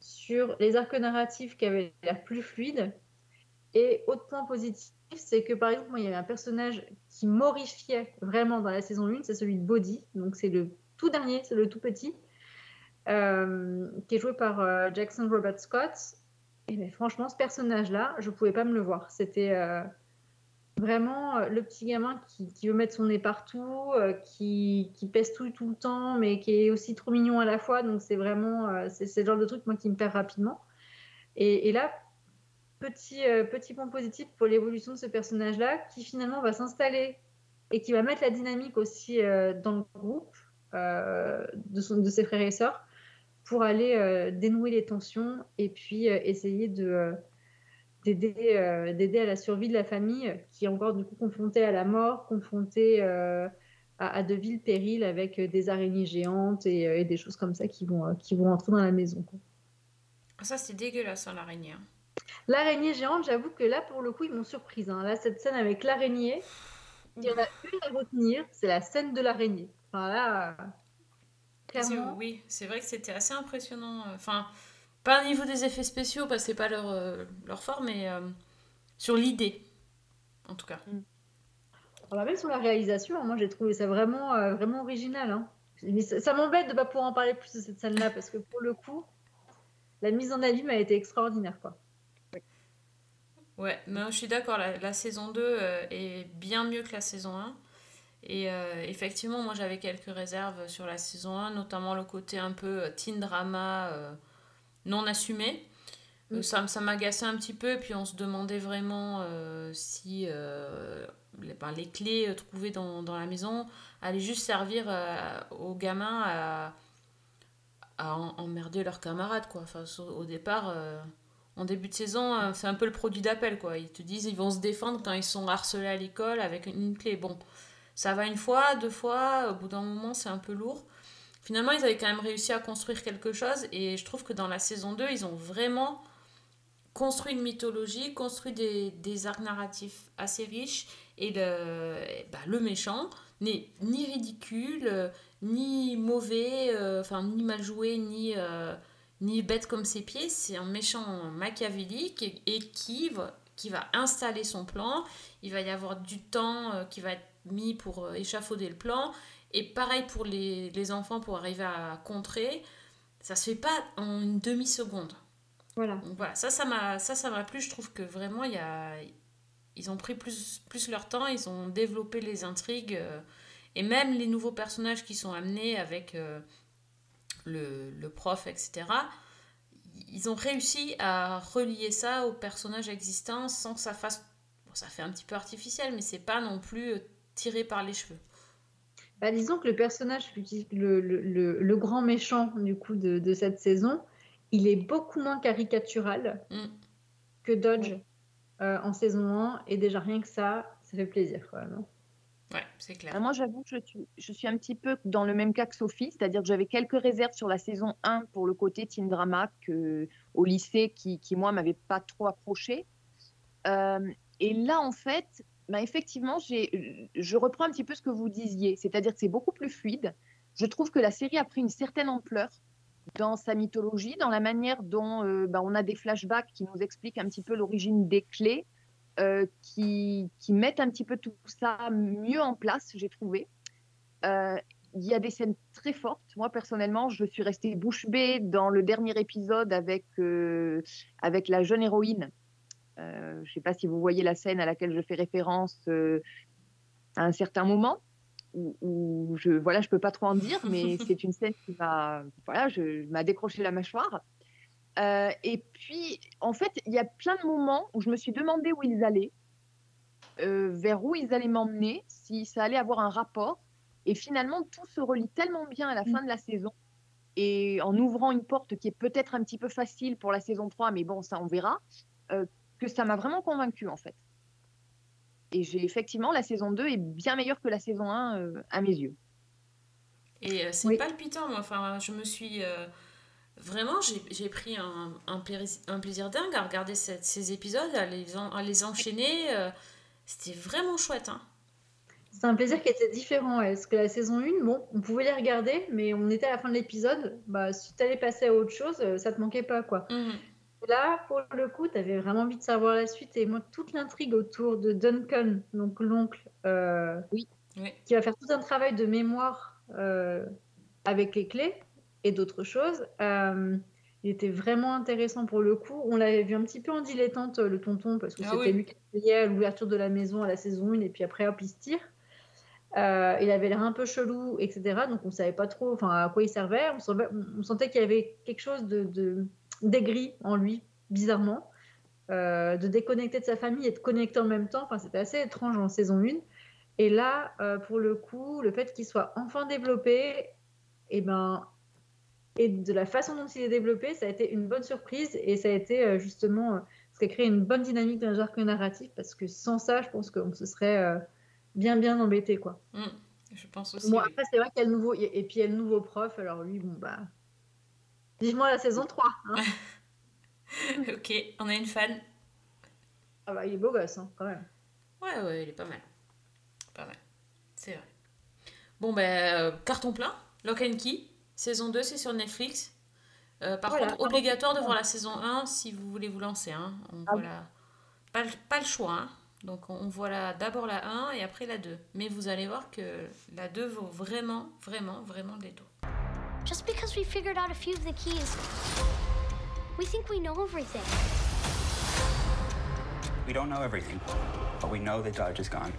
sur les arcs narratifs qui avaient l'air plus fluides. Et autre point positif, c'est que par exemple, moi, il y avait un personnage qui m'horrifiait vraiment dans la saison 1, c'est celui de Body. Donc, c'est le tout dernier, c'est le tout petit, euh, qui est joué par euh, Jackson Robert Scott. Et mais franchement, ce personnage-là, je pouvais pas me le voir. C'était euh, vraiment euh, le petit gamin qui, qui veut mettre son nez partout, euh, qui, qui pèse tout tout le temps, mais qui est aussi trop mignon à la fois. Donc c'est vraiment, euh, c'est c'est le genre de truc moi qui me perd rapidement. Et, et là, petit petit point positif pour l'évolution de ce personnage-là, qui finalement va s'installer et qui va mettre la dynamique aussi dans le groupe de, son- de ses frères et sœurs pour aller dénouer les tensions et puis essayer de d'aider euh, d'aider à la survie de la famille qui est encore du coup confrontée à la mort, confrontée euh, à, à de vils périls avec euh, des araignées géantes et, euh, et des choses comme ça qui vont euh, qui vont entrer dans la maison. quoi. Ça, c'est dégueulasse, hein, l'araignée. hein. L'araignée géante, j'avoue que là pour le coup ils m'ont surprise. hein. Là cette scène avec l'araignée, il y en a une à retenir, c'est la scène de l'araignée. Enfin là, euh, clairement. Oui, c'est vrai que c'était assez impressionnant. euh, Enfin, pas au niveau des effets spéciaux, parce que c'est pas leur, euh, leur fort, mais euh, sur l'idée, en tout cas. Alors, même sur la réalisation, moi j'ai trouvé ça vraiment, euh, vraiment original. hein. Mais ça, ça m'embête de ne pas pouvoir en parler plus de cette scène-là parce que pour le coup, la mise en abîme a été extraordinaire. Quoi. Ouais, non, je suis d'accord, la, la saison 2 euh, est bien mieux que la saison 1. Et euh, effectivement, moi j'avais quelques réserves sur la saison 1, notamment le côté un peu teen drama euh, non assumé. Euh, Mm. ça, ça m'agaçait un petit peu, puis on se demandait vraiment euh, si euh, les, ben, les clés trouvées dans, dans la maison allaient juste servir euh, aux gamins à, emmerder leurs camarades. Quoi. Enfin, au départ, en début de saison, c'est un peu le produit d'appel. quoi. Ils te disent ils vont se défendre quand ils sont harcelés à l'école avec une, une clé. Bon, ça va une fois, deux fois, au bout d'un moment, c'est un peu lourd. Finalement, ils avaient quand même réussi à construire quelque chose, et je trouve que dans la saison 2, ils ont vraiment construit une mythologie, construit des, des arcs narratifs assez riches, et le, bah, le méchant n'est ni ridicule, euh, ni mauvais, euh, ni mal joué, ni, euh, ni bête comme ses pieds, c'est un méchant machiavélique et, qui, va, installer son plan. Il va y avoir du temps qui va être mis pour échafauder le plan. Et pareil pour les, les enfants, pour arriver à contrer, ça se fait pas en une demi-seconde. Voilà. Donc voilà, ça, ça m'a, ça, ça m'a plu. Je trouve que vraiment, il y a, ils ont pris plus, plus leur temps, ils ont développé les intrigues euh, et même les nouveaux personnages qui sont amenés avec euh, le, le prof, etc. Ils ont réussi à relier ça aux personnages existants sans que ça fasse. Bon, ça fait un petit peu artificiel, mais c'est pas non plus euh, tiré par les cheveux. Bah, disons que le personnage, le, le, le, le grand méchant du coup de, de, cette saison, il est beaucoup moins caricatural Mm. que Dodge euh, en saison 1. Et déjà rien que ça, ça fait plaisir quand même. hein. Ouais, c'est clair. Ah, moi, j'avoue que je suis, je suis un petit peu dans le même cas que Sophie, c'est-à-dire que j'avais quelques réserves sur la saison 1 pour le côté teen drama que, au lycée qui, qui moi, m'avait pas trop approché. Euh, et là, en fait, bah, effectivement, je reprends un petit peu ce que vous disiez, c'est-à-dire que c'est beaucoup plus fluide. Je trouve que la série a pris une certaine ampleur dans sa mythologie, dans la manière dont euh, bah, on a des flashbacks qui nous expliquent un petit peu l'origine des clés, euh, qui, mettent un petit peu tout ça mieux en place, j'ai trouvé. Euh, il y a des scènes très fortes. Moi, personnellement, je suis restée bouche bée dans le dernier épisode avec la jeune héroïne. Je ne sais pas si vous voyez la scène à laquelle je fais référence euh, à un certain moment. Où, où je voilà, je peux pas trop en dire, mais c'est une scène qui m'a voilà, je, m'a décroché la mâchoire. Euh, et puis, en fait, il y a plein de moments où je me suis demandé où ils allaient, euh, vers où ils allaient m'emmener, si ça allait avoir un rapport. Et finalement, tout se relie tellement bien à la fin de la saison. Et en ouvrant une porte qui est peut-être un petit peu facile pour la saison 3, mais bon, ça on verra, euh, que ça m'a vraiment convaincue en fait. Et j'ai effectivement, la saison 2 est bien meilleure que la saison 1 euh, à mes yeux. Et euh, c'est oui. palpitant, moi. Enfin, je me suis. Euh, vraiment, j'ai pris un, un, un, plaisir dingue à regarder cette, ces épisodes, à les, en, à les enchaîner. C'était vraiment chouette. Hein. C'est un plaisir qui était différent. Est-ce que la saison 1, bon, on pouvait les regarder, mais on était à la fin de l'épisode. Bah, si tu allais passer à autre chose, ça te manquait pas, quoi. Mm -hmm. Là, pour le coup, tu avais vraiment envie de savoir la suite. Et moi, toute l'intrigue autour de Duncan, donc l'oncle, euh, oui. oui. qui va faire tout un travail de mémoire euh, avec les clés et d'autres choses, euh, il était vraiment intéressant pour le coup. On l'avait vu un petit peu en dilettante, le tonton, parce que ah, c'était oui. lui qui payait à l'ouverture de la maison à la saison 1, et puis après, hop, il se tire. Euh, il avait l'air un peu chelou, etc. Donc on savait pas trop à quoi il servait. On, savait, on sentait qu'il y avait quelque chose de, de d'aigri en lui, bizarrement, euh, de déconnecter de sa famille et de connecter en même temps. Enfin, c'était assez étrange en saison 1. Et là, euh, pour le coup, le fait qu'il soit enfin développé, et, ben, et de la façon dont il est développé, ça a été une bonne surprise et ça a été euh, justement ce qui a créé une bonne dynamique dans le arc narratif parce que sans ça, je pense qu'on se serait bien, bien embêté. Quoi. Mmh, je pense aussi. Bon, après, c'est vrai qu'il y a le nouveau, et puis il y a le nouveau prof, alors lui, bon, bah. Vivement la saison 3. Hein. ok, on a une fan. Ah bah il est beau gosse, hein, quand même. Ouais, ouais, il est pas mal. Pas mal. C'est vrai. Bon, ben, euh, carton plein. Lock and Key. Saison 2, c'est sur Netflix. Euh, par voilà, contre, obligatoire de voir la saison 1 si vous voulez vous lancer. Hein. On ah, voit la... pas, le, pas le choix. Hein. Donc, on voit d'abord la 1 et après la 2. Mais vous allez voir que la 2 vaut vraiment, vraiment, vraiment le détour. Just because we figured out a few of the keys, we think we know everything. We don't know everything, but we know that Dodge is gone.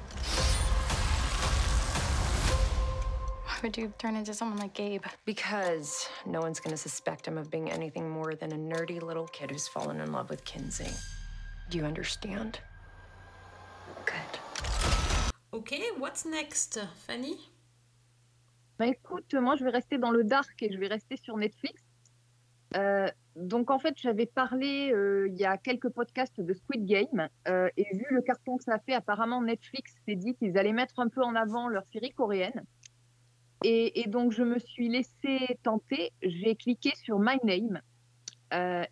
Why would you turn into someone like Gabe? Because no one's going to suspect him of being anything more than a nerdy little kid who's fallen in love with Kinsey. Do you understand? Good. Okay, what's next, uh, Fanny? Bah écoute, moi je vais rester dans le dark et je vais rester sur Netflix. Euh, donc en fait, j'avais parlé euh, il y a quelques podcasts de Squid Game euh, et vu le carton que ça a fait, apparemment Netflix s'est dit qu'ils allaient mettre un peu en avant leur série coréenne. Et, et donc je me suis laissée tenter, j'ai cliqué sur My Name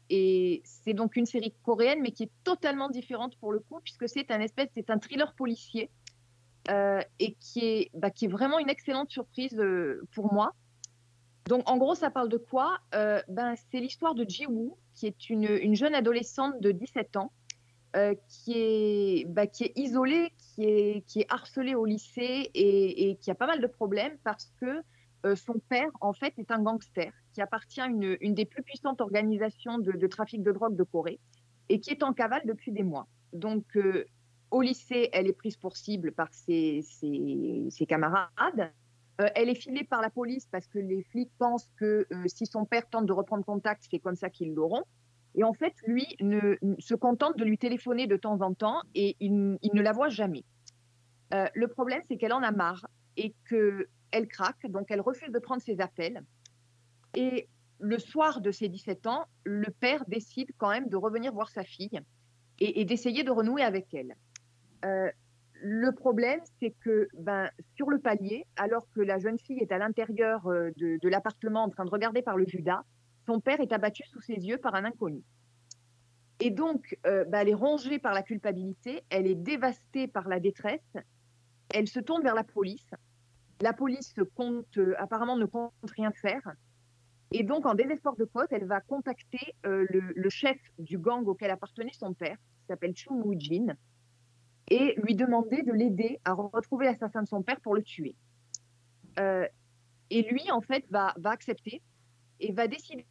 et c'est donc une série coréenne mais qui est totalement différente pour le coup puisque c'est un espèce, c'est un thriller policier. Euh, et qui est, bah, qui est vraiment une excellente surprise euh, pour moi. Donc, en gros, ça parle de quoi? Euh, ben, C'est l'histoire de Ji-woo, qui est une, une jeune adolescente de 17 ans, qui, est, bah, qui est isolée, qui est, qui est harcelée au lycée et, qui a pas mal de problèmes parce que son père, en fait, est un gangster qui appartient à une, une des plus puissantes organisations de, trafic de drogue de Corée et qui est en cavale depuis des mois. Donc, au lycée, elle est prise pour cible par ses, ses- camarades. Euh, elle est filée par la police parce que les flics pensent que euh, si son père tente de reprendre contact, c'est comme ça qu'ils l'auront. Et en fait, lui se contente de lui téléphoner de temps en temps et il, il ne la voit jamais. Euh, le problème, c'est qu'elle en a marre et qu'elle craque, donc elle refuse de prendre ses appels. Et le soir de ses 17 ans, le père décide quand même de revenir voir sa fille et d'essayer de renouer avec elle. Euh, le problème, c'est que ben, sur le palier, alors que la jeune fille est à l'intérieur euh, de, l'appartement en train de regarder par le Judas, son père est abattu sous ses yeux par un inconnu. Et donc, euh, ben, elle est rongée par la culpabilité, elle est dévastée par la détresse, elle se tourne vers la police. La police compte, apparemment ne compte rien faire. Et donc, en désespoir de cause, elle va contacter le, chef du gang auquel appartenait son père, qui s'appelle Chung Woo-jin, et lui demander de l'aider à retrouver l'assassin de son père pour le tuer. Euh, et lui, en fait, va, accepter et va décider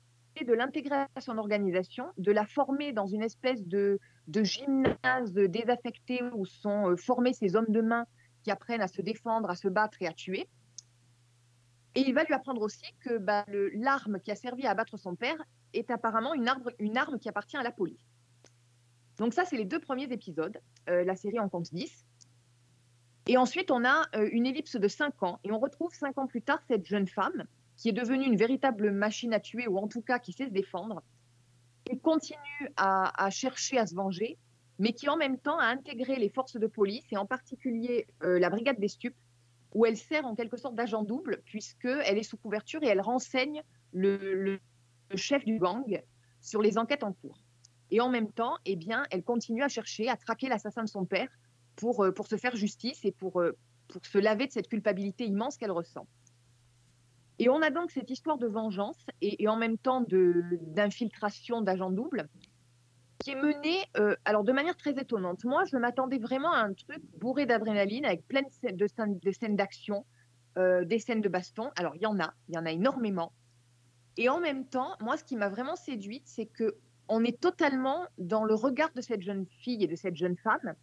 de l'intégrer à son organisation, de la former dans une espèce de, gymnase désaffecté où sont euh, formés ces hommes de main qui apprennent à se défendre, à se battre et à tuer. Et il va lui apprendre aussi que bah, l'arme qui a servi à abattre son père est apparemment une arme qui appartient à la police. Donc ça, c'est les deux premiers épisodes. Euh, la série en compte 10. Et ensuite, on a euh, une ellipse de 5 ans. Et on retrouve 5 ans plus tard cette jeune femme qui est devenue une véritable machine à tuer, ou en tout cas qui sait se défendre, qui continue à, chercher à se venger, mais qui en même temps a intégré les forces de police, et en particulier euh, la brigade des stupes, où elle sert en quelque sorte d'agent double, puisqu'elle est sous couverture et elle renseigne le chef du gang sur les enquêtes en cours. Et en même temps, eh bien, elle continue à chercher à traquer l'assassin de son père pour, euh, pour se faire justice et pour, euh, pour se laver de cette culpabilité immense qu'elle ressent. Et on a donc cette histoire de vengeance et, en même temps d'infiltration d'agents doubles qui est menée euh, alors de manière très étonnante. Moi, je m'attendais vraiment à un truc bourré d'adrénaline avec plein de scènes, de d'action, des scènes de baston. Alors, il y en a, il y en a énormément. Et en même temps, moi, ce qui m'a vraiment séduite, c'est que on est totalement dans le regard de cette jeune fille et de cette jeune femme,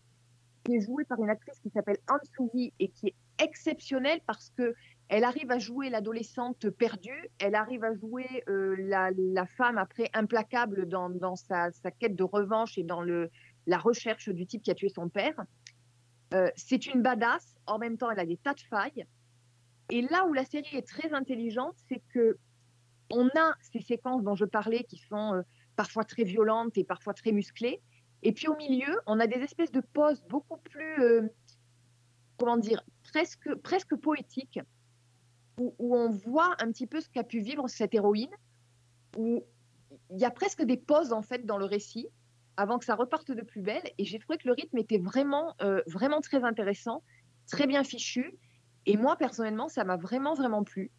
qui est jouée par une actrice qui s'appelle Soo-hee et qui est exceptionnelle parce que elle arrive à jouer l'adolescente perdue, elle arrive à jouer euh, la, femme après implacable dans, sa, quête de revanche et dans la recherche du type qui a tué son père. Euh, c'est une badass, en même temps elle a des tas de failles. Et là où la série est très intelligente, c'est que on a ces séquences dont je parlais qui sont euh, parfois très violentes et parfois très musclées. Et puis au milieu, on a des espèces de pauses beaucoup plus, euh, comment dire, presque, presque poétiques, où, où on voit un petit peu ce qu'a pu vivre cette héroïne, où il y a presque des pauses en fait dans le récit avant que ça reparte de plus belle. Et j'ai trouvé que le rythme était vraiment, euh, vraiment très intéressant, très bien fichu. Et moi, personnellement, ça m'a vraiment, vraiment plu.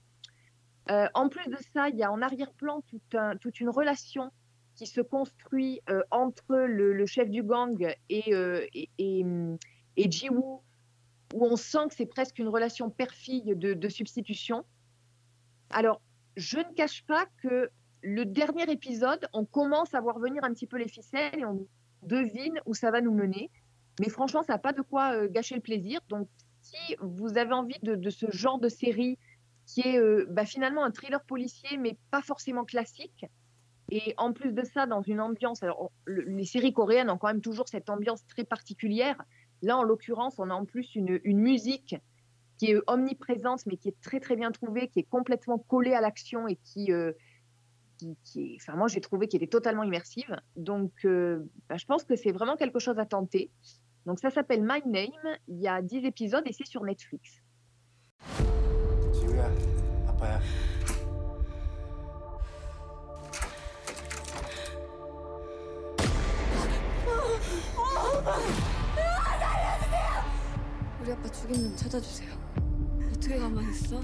Euh, en plus de ça, il y a en arrière-plan tout un- toute une relation qui se construit euh, entre le, chef du gang et, euh, et, et, Ji-woo, où on sent que c'est presque une relation père-fille de, substitution. Alors, je ne cache pas que le dernier épisode, on commence à voir venir un petit peu les ficelles et on devine où ça va nous mener. Mais franchement, ça n'a pas de quoi euh, gâcher le plaisir. Donc, si vous avez envie de, ce genre de série qui est bah, finalement un thriller policier, mais pas forcément classique, et en plus de ça, dans une ambiance, alors les séries coréennes ont quand même toujours cette ambiance très particulière. Là, en l'occurrence, on a en plus une, musique qui est omniprésente, mais qui est très très bien trouvée, qui est complètement collée à l'action et qui, euh, qui est, enfin moi j'ai trouvé qu'elle était totalement immersive. Donc, euh, bah, je pense que c'est vraiment quelque chose à tenter. Donc ça s'appelle My Name. Il y a 10 épisodes et c'est sur Netflix. 우야, 아빠야. 우리 아빠 죽인 놈 찾아주세요. 어떻게 가만히 있어?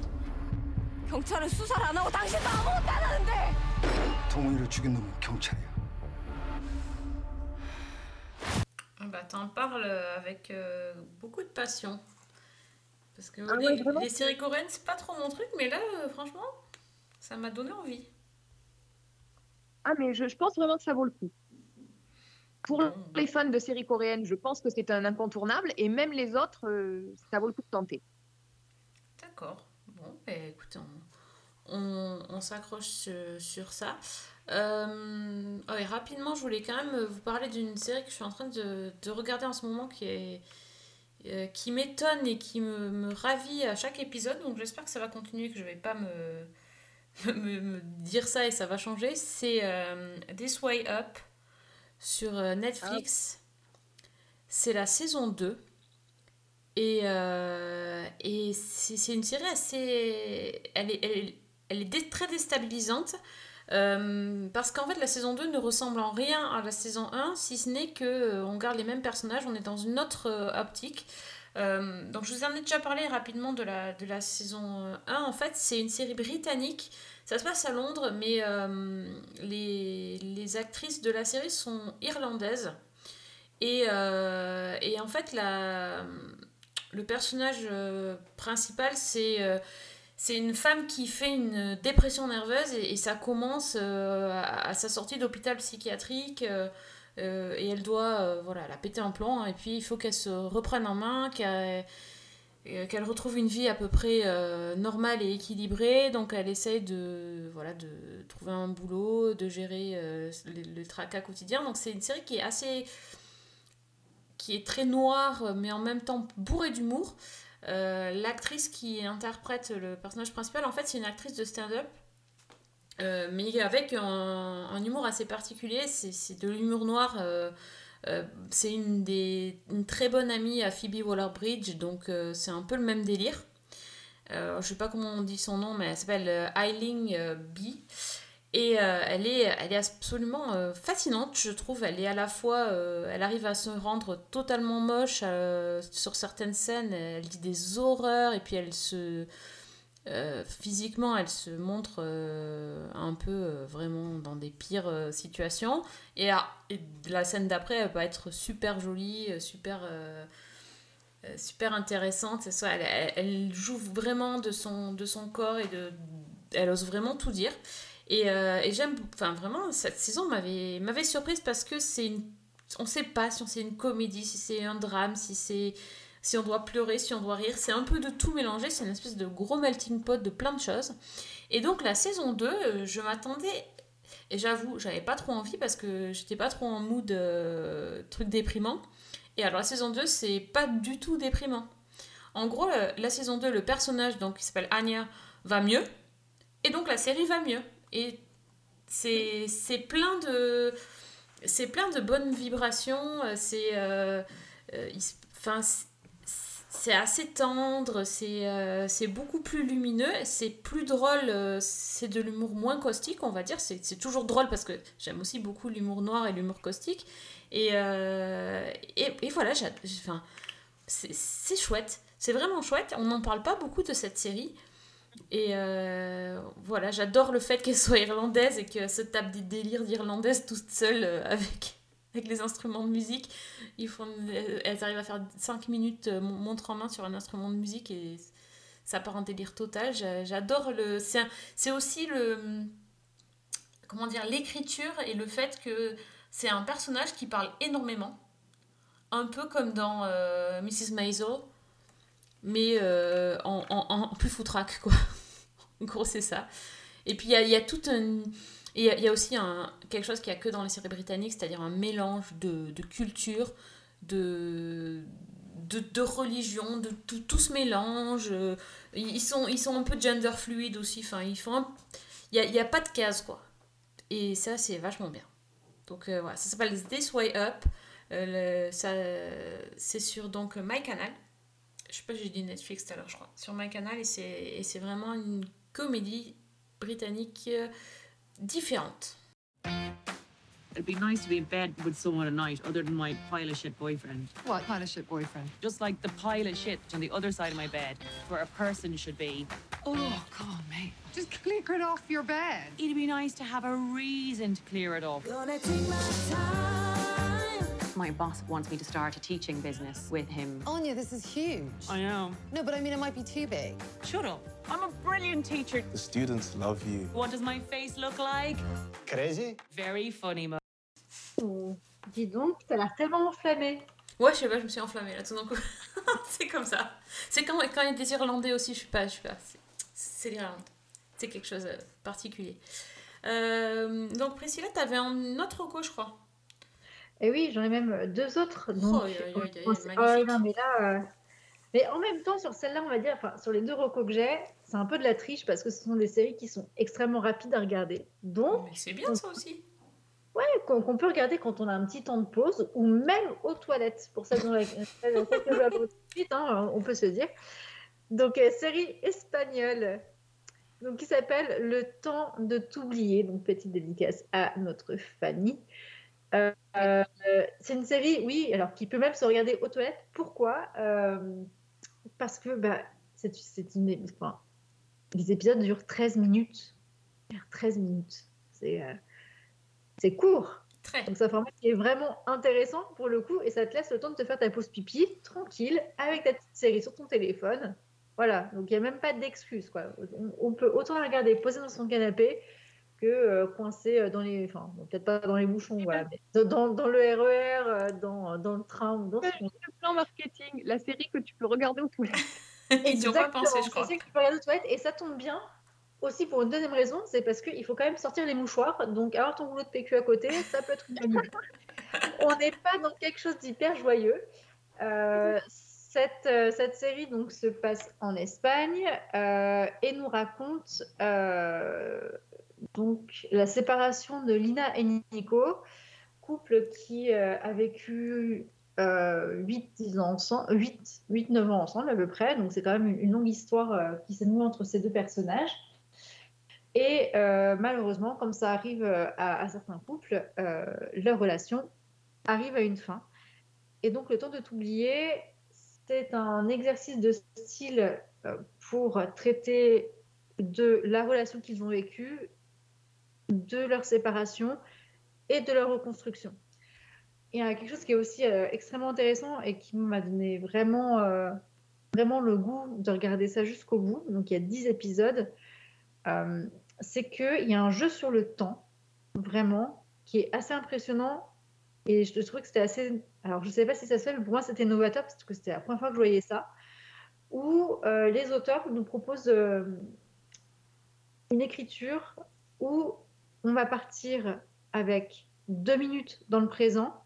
경찰은 수사를 안 하고 당신도 아무것도 안 하는데. 동훈이를 죽인 놈은 경찰이야. Ah Bah, t'en parles avec euh, beaucoup de passion. Parce que Ah les, ouais, vraiment les séries coréennes, c'est pas trop mon truc, mais là, euh, franchement, ça m'a donné envie. Ah, mais je, je pense vraiment que ça vaut le coup. Pour les fans de séries coréennes, je pense que c'est un incontournable. Et même les autres, euh, ça vaut le coup de tenter. D'accord. Bon, bah, écoutez, on, s'accroche sur, sur ça. Euh, rapidement, je voulais quand même vous parler d'une série que je suis en train de, de regarder en ce moment qui euh, m'étonne et qui me, ravit à chaque épisode. Donc j'espère que ça va continuer, que je vais pas me, dire ça et ça va changer. C'est euh, This Way Up sur euh, Netflix. C'est la saison 2. Et, euh, et c'est c'est une série assez. Elle est, elle est, elle est dé- très déstabilisante. euh, parce qu'en fait, la saison 2 ne ressemble en rien à la saison 1, si ce n'est que euh, on garde les mêmes personnages, on est dans une autre optique. Euh, donc, je vous en ai déjà parlé rapidement de la, de la saison 1. En fait, c'est une série britannique. Ça se passe à Londres, mais euh, les, les actrices de la série sont irlandaises. Et, euh, et en fait, la, le personnage euh, principal, c'est euh, c'est une femme qui fait une dépression nerveuse et, ça commence euh, à sa sortie d'hôpital psychiatrique. Euh, et elle doit, euh, voilà, la péter en plomb. Et puis, il faut qu'elle se reprenne en main, qu'elle euh, retrouve une vie à peu près euh, normale et équilibrée. Donc, elle essaye de, voilà, de trouver un boulot, de gérer le, tracas quotidien. Donc, c'est une série qui est assez qui est très noire, mais en même temps bourrée d'humour. L'actrice qui interprète le personnage principal, en fait, c'est une actrice de stand-up, euh, mais avec un, humour assez particulier. C'est de l'humour noir. euh, euh, c'est une, une très bonne amie à Phoebe Waller-Bridge, donc c'est un peu le même délire. Je sais pas comment on dit son nom, mais elle s'appelle euh, B. Et elle, est, elle est absolument fascinante, je trouve. Elle est à la fois. elle arrive à se rendre totalement moche sur certaines scènes. Elle dit des horreurs et puis elle se. Euh, physiquement, elle se montre euh, un peu euh, vraiment dans des pires situations. Et, la scène d'après, elle va être super jolie, super. super intéressante, ça, elle, elle- joue vraiment de son, de son corps et elle ose vraiment tout dire. Et, et j'aime, enfin vraiment, cette saison m'avait, m'avait surprise parce que c'est une, on sait pas si c'est une comédie, si c'est un drame, si c'est, si on doit pleurer, si on doit rire, c'est un peu de tout mélangé, c'est une espèce de gros melting pot de plein de choses. Et donc la saison 2, euh, je m'attendais, et j'avoue, j'avais pas trop envie parce que j'étais pas trop en mood euh, truc déprimant. Et alors la saison 2, c'est pas du tout déprimant. En gros, euh, la saison 2, le personnage donc, qui s'appelle Anya va mieux. Et donc la série va mieux. Et c'est plein de c'est plein de bonnes vibrations. C'est enfin, c'est- assez tendre, c'est euh, c'est beaucoup plus lumineux, c'est plus drôle, euh, c'est de l'humour moins caustique, on va dire. C'est toujours drôle parce que j'aime aussi beaucoup l'humour noir et l'humour caustique. Et, euh, et, voilà, enfin, c'est chouette. C'est vraiment chouette. On n'en parle pas beaucoup de cette série. Et voilà, j'adore le fait qu'elle soit irlandaise et qu'elle se tape des délires d'irlandaise toute seule avec, avec les instruments de musique. Ils font, elles arrivent à faire 5 minutes euh, mon- montre en main sur un instrument de musique et ça part en délire total. J'a- J'adore le. C'est aussi le. Comment dire L'écriture et le fait que c'est un personnage qui parle énormément. Un peu comme dans euh, Mrs. Maisel mais euh, en, plus foutraque, quoi. en gros, c'est ça. Et puis, il y a, y a tout un... et Il y, a- aussi un, quelque chose qu'il n'y a que dans les séries britanniques, c'est-à-dire un mélange de, de culture, de, de, de religion, de tout, tout se mélange. euh, Ils sont, ils sont un peu gender fluide aussi. Enfin, ils font Il n'y a, pas de case, quoi. Et ça, c'est vachement bien. Donc euh, voilà, ça s'appelle This Way Up. Euh, c'est sur donc MyCanal. Je sais pas, j'ai dit Netflix tout à l'heure, je crois. Sur MyCanal et c'est, et c'est vraiment une comédie britannique euh, différente. It'd be nice to be in bed with someone at night other than my pile of shit boyfriend. What pile of shit boyfriend? Just like the pile of shit on the other side of my bed, where a person should be. Oh, come on, mate. Just clear it off your bed. It'd be nice to have a reason to clear it off. My boss wants me to start a teaching business with him. Anya, this is huge. I know. No, but I mean, it might be too big. Shut up. I'm a brilliant teacher. The students love you. What does my face look like? Crazy? Very funny, Mo. Oh, dis donc, t'as l'air tellement enflammée. Ouais, je sais pas, je me suis enflammée là tout d'un coup. c'est comme ça. C'est quand, quand il y a des Irlandais aussi, je suis pas, je suis pas. c'est- C'est l'Irlande. C'est quelque chose de particulier. Euh, donc Priscilla, t'avais un autre reco, je crois. Et oui, j'en ai même deux autres. Donc, Oh, non, mais là, euh, mais en même temps, sur celle-là, on va dire, enfin, sur les deux recos que j'ai, c'est un peu de la triche parce que ce sont des séries qui sont extrêmement rapides à regarder. Donc, Mais c'est bien ça aussi. ouais, qu'on peut regarder quand on a un petit temps de pause ou même aux toilettes. Pour celles dans la- hein, on peut se dire. Donc, euh, série espagnole. Donc, qui s'appelle Le temps de t'oublier. Donc, petite dédicace à notre Fanny. Euh, euh, c'est une série, oui, alors qui peut même se regarder aux toilettes. Pourquoi? Euh, Parce que bah, c'est c'est une. Enfin, les épisodes durent 13 minutes. 13 minutes. C'est c'est court. Très. Donc, c'est un format qui est vraiment intéressant pour le coup et ça te laisse le temps de te faire ta pause pipi tranquille avec ta petite série sur ton téléphone. Voilà, donc il n'y a même pas d'excuse. quoi. On, on peut autant la regarder posée dans son canapé que euh, coincé dans les. Enfin, bon, peut-être pas dans les bouchons, voilà, mais dans, le RER, euh, dans, dans le train ou dans. Le plan marketing, la série que tu peux regarder aux toilettes. Pas Exactement, pensé, je crois. que tu peux regarder aux toilettes et ça tombe bien. Aussi pour une deuxième raison, c'est parce qu'il faut quand même sortir les mouchoirs. Donc avoir ton boulot de PQ à côté, ça peut être une bonne idée. On n'est pas dans quelque chose d'hyper joyeux. Euh, cette, euh, cette série donc se passe en Espagne euh, et nous raconte euh, donc la séparation de Lina et Nico, couple qui euh, a vécu 8, ans ensemble, 8, 8, 9 ans à peu près. Donc c'est quand même une, longue histoire euh, qui s'est nouée entre ces deux personnages. Et euh, malheureusement, comme ça arrive euh, à, à certains couples, euh, leur relation arrive à une fin. Et donc le temps de t'oublier, c'est un exercice de style euh, pour traiter de la relation qu'ils ont vécue, de leur séparation et de leur reconstruction. Il y a quelque chose qui est aussi euh, extrêmement intéressant et qui m'a donné vraiment, euh, vraiment le goût de regarder ça jusqu'au bout. Donc il y a 10 épisodes. Euh, c'est qu'il y a un jeu sur le temps, vraiment, qui est assez impressionnant. Et je trouvais que c'était assez. Alors je ne sais pas si ça se fait, mais pour moi c'était novateur parce que c'était la première fois que je voyais ça. Où les auteurs nous proposent une écriture où on va partir avec deux minutes dans le présent.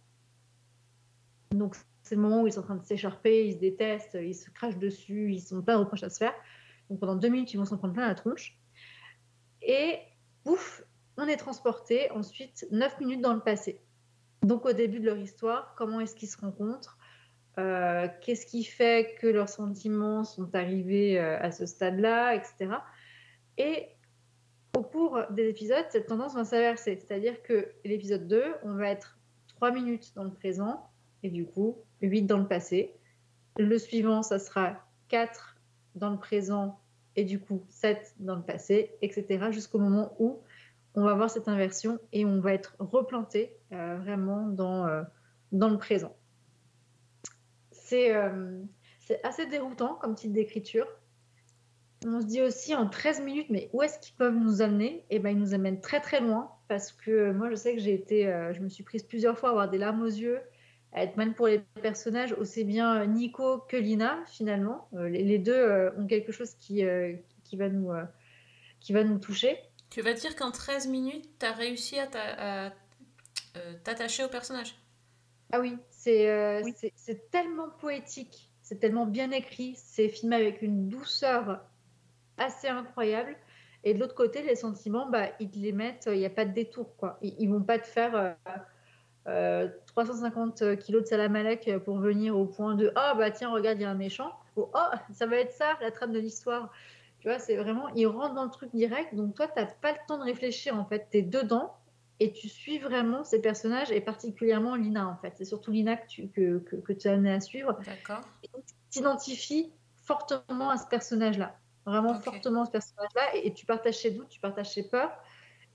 Donc, c'est le moment où ils sont en train de s'écharper, ils se détestent, ils se crachent dessus, ils sont plein de reproches à se faire. Donc, pendant deux minutes, ils vont s'en prendre plein la tronche. Et, ouf, on est transporté ensuite neuf minutes dans le passé. Donc, au début de leur histoire, comment est-ce qu'ils se rencontrent Euh, Qu'est-ce qui fait que leurs sentiments sont arrivés euh, à ce stade-là, etc. Et au cours des épisodes, cette tendance va s'inverser. C'est-à-dire que l'épisode 2, on va être 3 minutes dans le présent et du coup 8 dans le passé. Le suivant, ça sera 4 dans le présent et du coup 7 dans le passé, etc. Jusqu'au moment où on va voir cette inversion et on va être replanté euh, vraiment dans, euh, dans le présent. C'est euh, c'est assez déroutant comme type d'écriture. On se dit aussi en 13 minutes, mais où est-ce qu'ils peuvent nous amener? Eh ben, ils nous amènent très très loin parce que moi, je sais que j'ai été, euh, je me suis prise plusieurs fois à avoir des larmes aux yeux, à être mal pour les personnages, aussi bien Nico que Lina finalement. Euh, les, les deux euh, ont quelque chose qui, euh, qui, va nous, euh, qui va nous toucher. Tu vas dire qu'en 13 minutes, tu as réussi à t'a- à, euh, t'attacher au personnage? Ah oui, euh, c'est tellement poétique, c'est tellement bien écrit, c'est filmé avec une douceur assez incroyable. Et de l'autre côté, les sentiments, bah, ils te les mettent, il n'y a pas de détour. Quoi. Ils, ils vont pas te faire euh, euh, 350 kilos de salamalek pour venir au point de Ah, bah tiens, regarde, il y a un méchant. Ou Oh, ça va être ça, la trame de l'histoire. Tu vois, c'est vraiment, ils rentrent dans le truc direct. Donc toi, tu n'as pas le temps de réfléchir, en fait. Tu es dedans et tu suis vraiment ces personnages, et particulièrement Lina, en fait. C'est surtout Lina que tu que, que, que tu es amené à suivre. D'accord. Tu t'identifies fortement à ce personnage-là. Vraiment fortement ce personnage-là. Et, et tu partages ses doutes, tu partages ses peurs.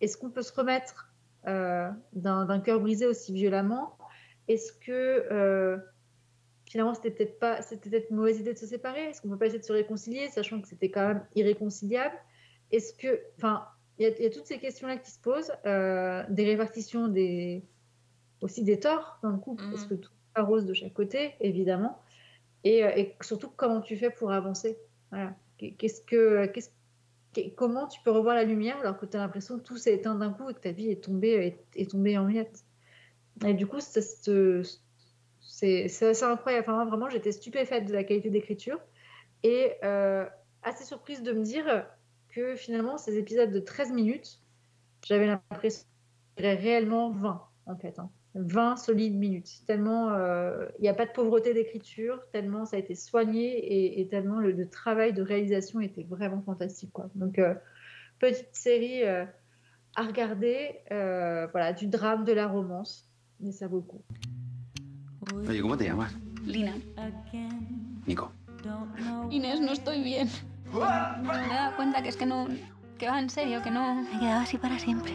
Est-ce qu'on peut se remettre euh, d'un cœur brisé aussi violemment? Est-ce que euh, finalement c'était peut-être pas, c'était peut-être une mauvaise idée de se séparer? Est-ce qu'on peut pas essayer de se réconcilier, sachant que c'était quand même irréconciliable? Est-ce que, enfin, il y, a- il y a toutes ces questions-là qui se posent, euh, des répartitions des aussi des torts dans le couple, parce que tout n'est pas rose de chaque côté, évidemment, et, et surtout comment tu fais pour avancer? Voilà. Qu'est-ce que, qu'est-ce, qu'est- comment tu peux revoir la lumière alors que tu as l'impression que tout s'est éteint d'un coup et que ta vie est tombée, est, tombée en miettes. Et du coup, c'est, c'est, c'est, incroyable. Enfin, vraiment, j'étais stupéfaite de la qualité d'écriture et euh, assez surprise de me dire que finalement, ces épisodes de 13 minutes, j'avais l'impression réellement 20 en fait. hein. 20 solides minutes. Tellement euh, il n'y a pas de pauvreté d'écriture, tellement ça a été soigné et, et tellement le, le travail de réalisation était vraiment fantastique. Quoi. Donc, euh, petite série euh, à regarder, euh, voilà, du drame, de la romance, mais ça vaut le coup. Oye, ¿cómo te llamas? Lina. Nico. Inés, no estoy bien. Me he dado cuenta que es que no. que va en serio, que no. Me he quedado así para siempre.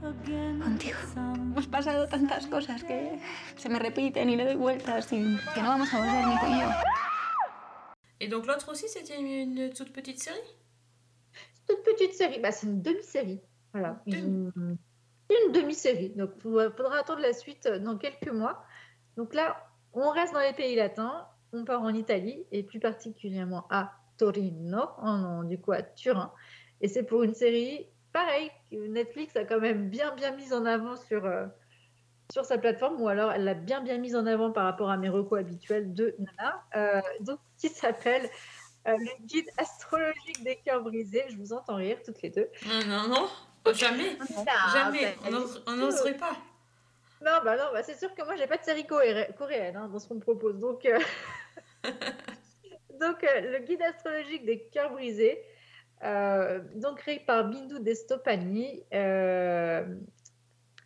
Contigo. Hemos pasado tantas cosas que se me repiten y le doy vueltas y que no vamos a volver y yo. Et donc l'autre aussi, c'était une, une toute petite série? Toute petite série, bah, c'est une demi-série. Voilà. Une, une demi-série. Donc, il faudra attendre la suite dans quelques mois. Donc là, on reste dans les pays latins. On part en Italie et plus particulièrement à Torino, en, du coup à Turin. Et c'est pour une série, pareil, Netflix a quand même bien, bien mise en avant sur, euh, sur sa plateforme, ou alors elle l'a bien, bien mise en avant par rapport à mes recos habituels de Nana. Euh, donc, qui s'appelle euh, Le guide astrologique des cœurs brisés. Je vous entends rire toutes les deux. Non, non, non, jamais. jamais. On n'ose- On n'oserait pas. Non, bah non, bah c'est sûr que moi j'ai pas de série coré- coréenne hein, dans ce qu'on me propose. Donc, donc le guide astrologique des cœurs brisés, donc créé par Bindu Destopani, euh,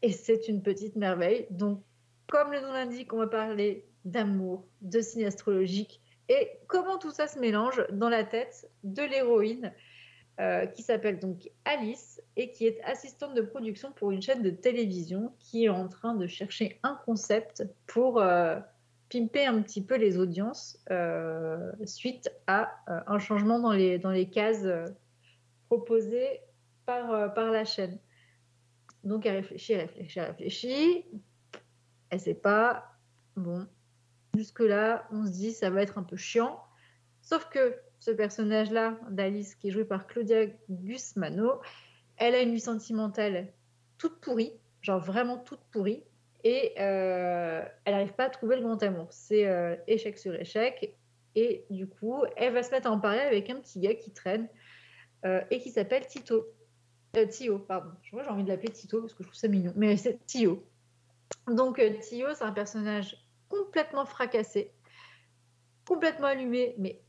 et c'est une petite merveille. Donc, comme le nom l'indique, on va parler d'amour, de signes astrologiques et comment tout ça se mélange dans la tête de l'héroïne euh, qui s'appelle donc Alice et qui est assistante de production pour une chaîne de télévision qui est en train de chercher un concept pour euh, pimper un petit peu les audiences euh, suite à euh, un changement dans les, dans les cases euh, proposées par, par la chaîne. Donc elle réfléchit, elle réfléchit, elle réfléchit. Sait pas. Bon, jusque-là, on se dit ça va être un peu chiant. Sauf que ce personnage-là, d'Alice, qui est joué par Claudia Gusmano, elle a une vie sentimentale toute pourrie, genre vraiment toute pourrie, et euh, elle n'arrive pas à trouver le grand amour. C'est euh, échec sur échec, et du coup, elle va se mettre en parler avec un petit gars qui traîne euh, et qui s'appelle Tito. Tio, pardon. Je vois, j'ai envie de l'appeler Tito parce que je trouve ça mignon, mais c'est Tio. Donc, Tio, c'est un personnage complètement fracassé, complètement allumé, mais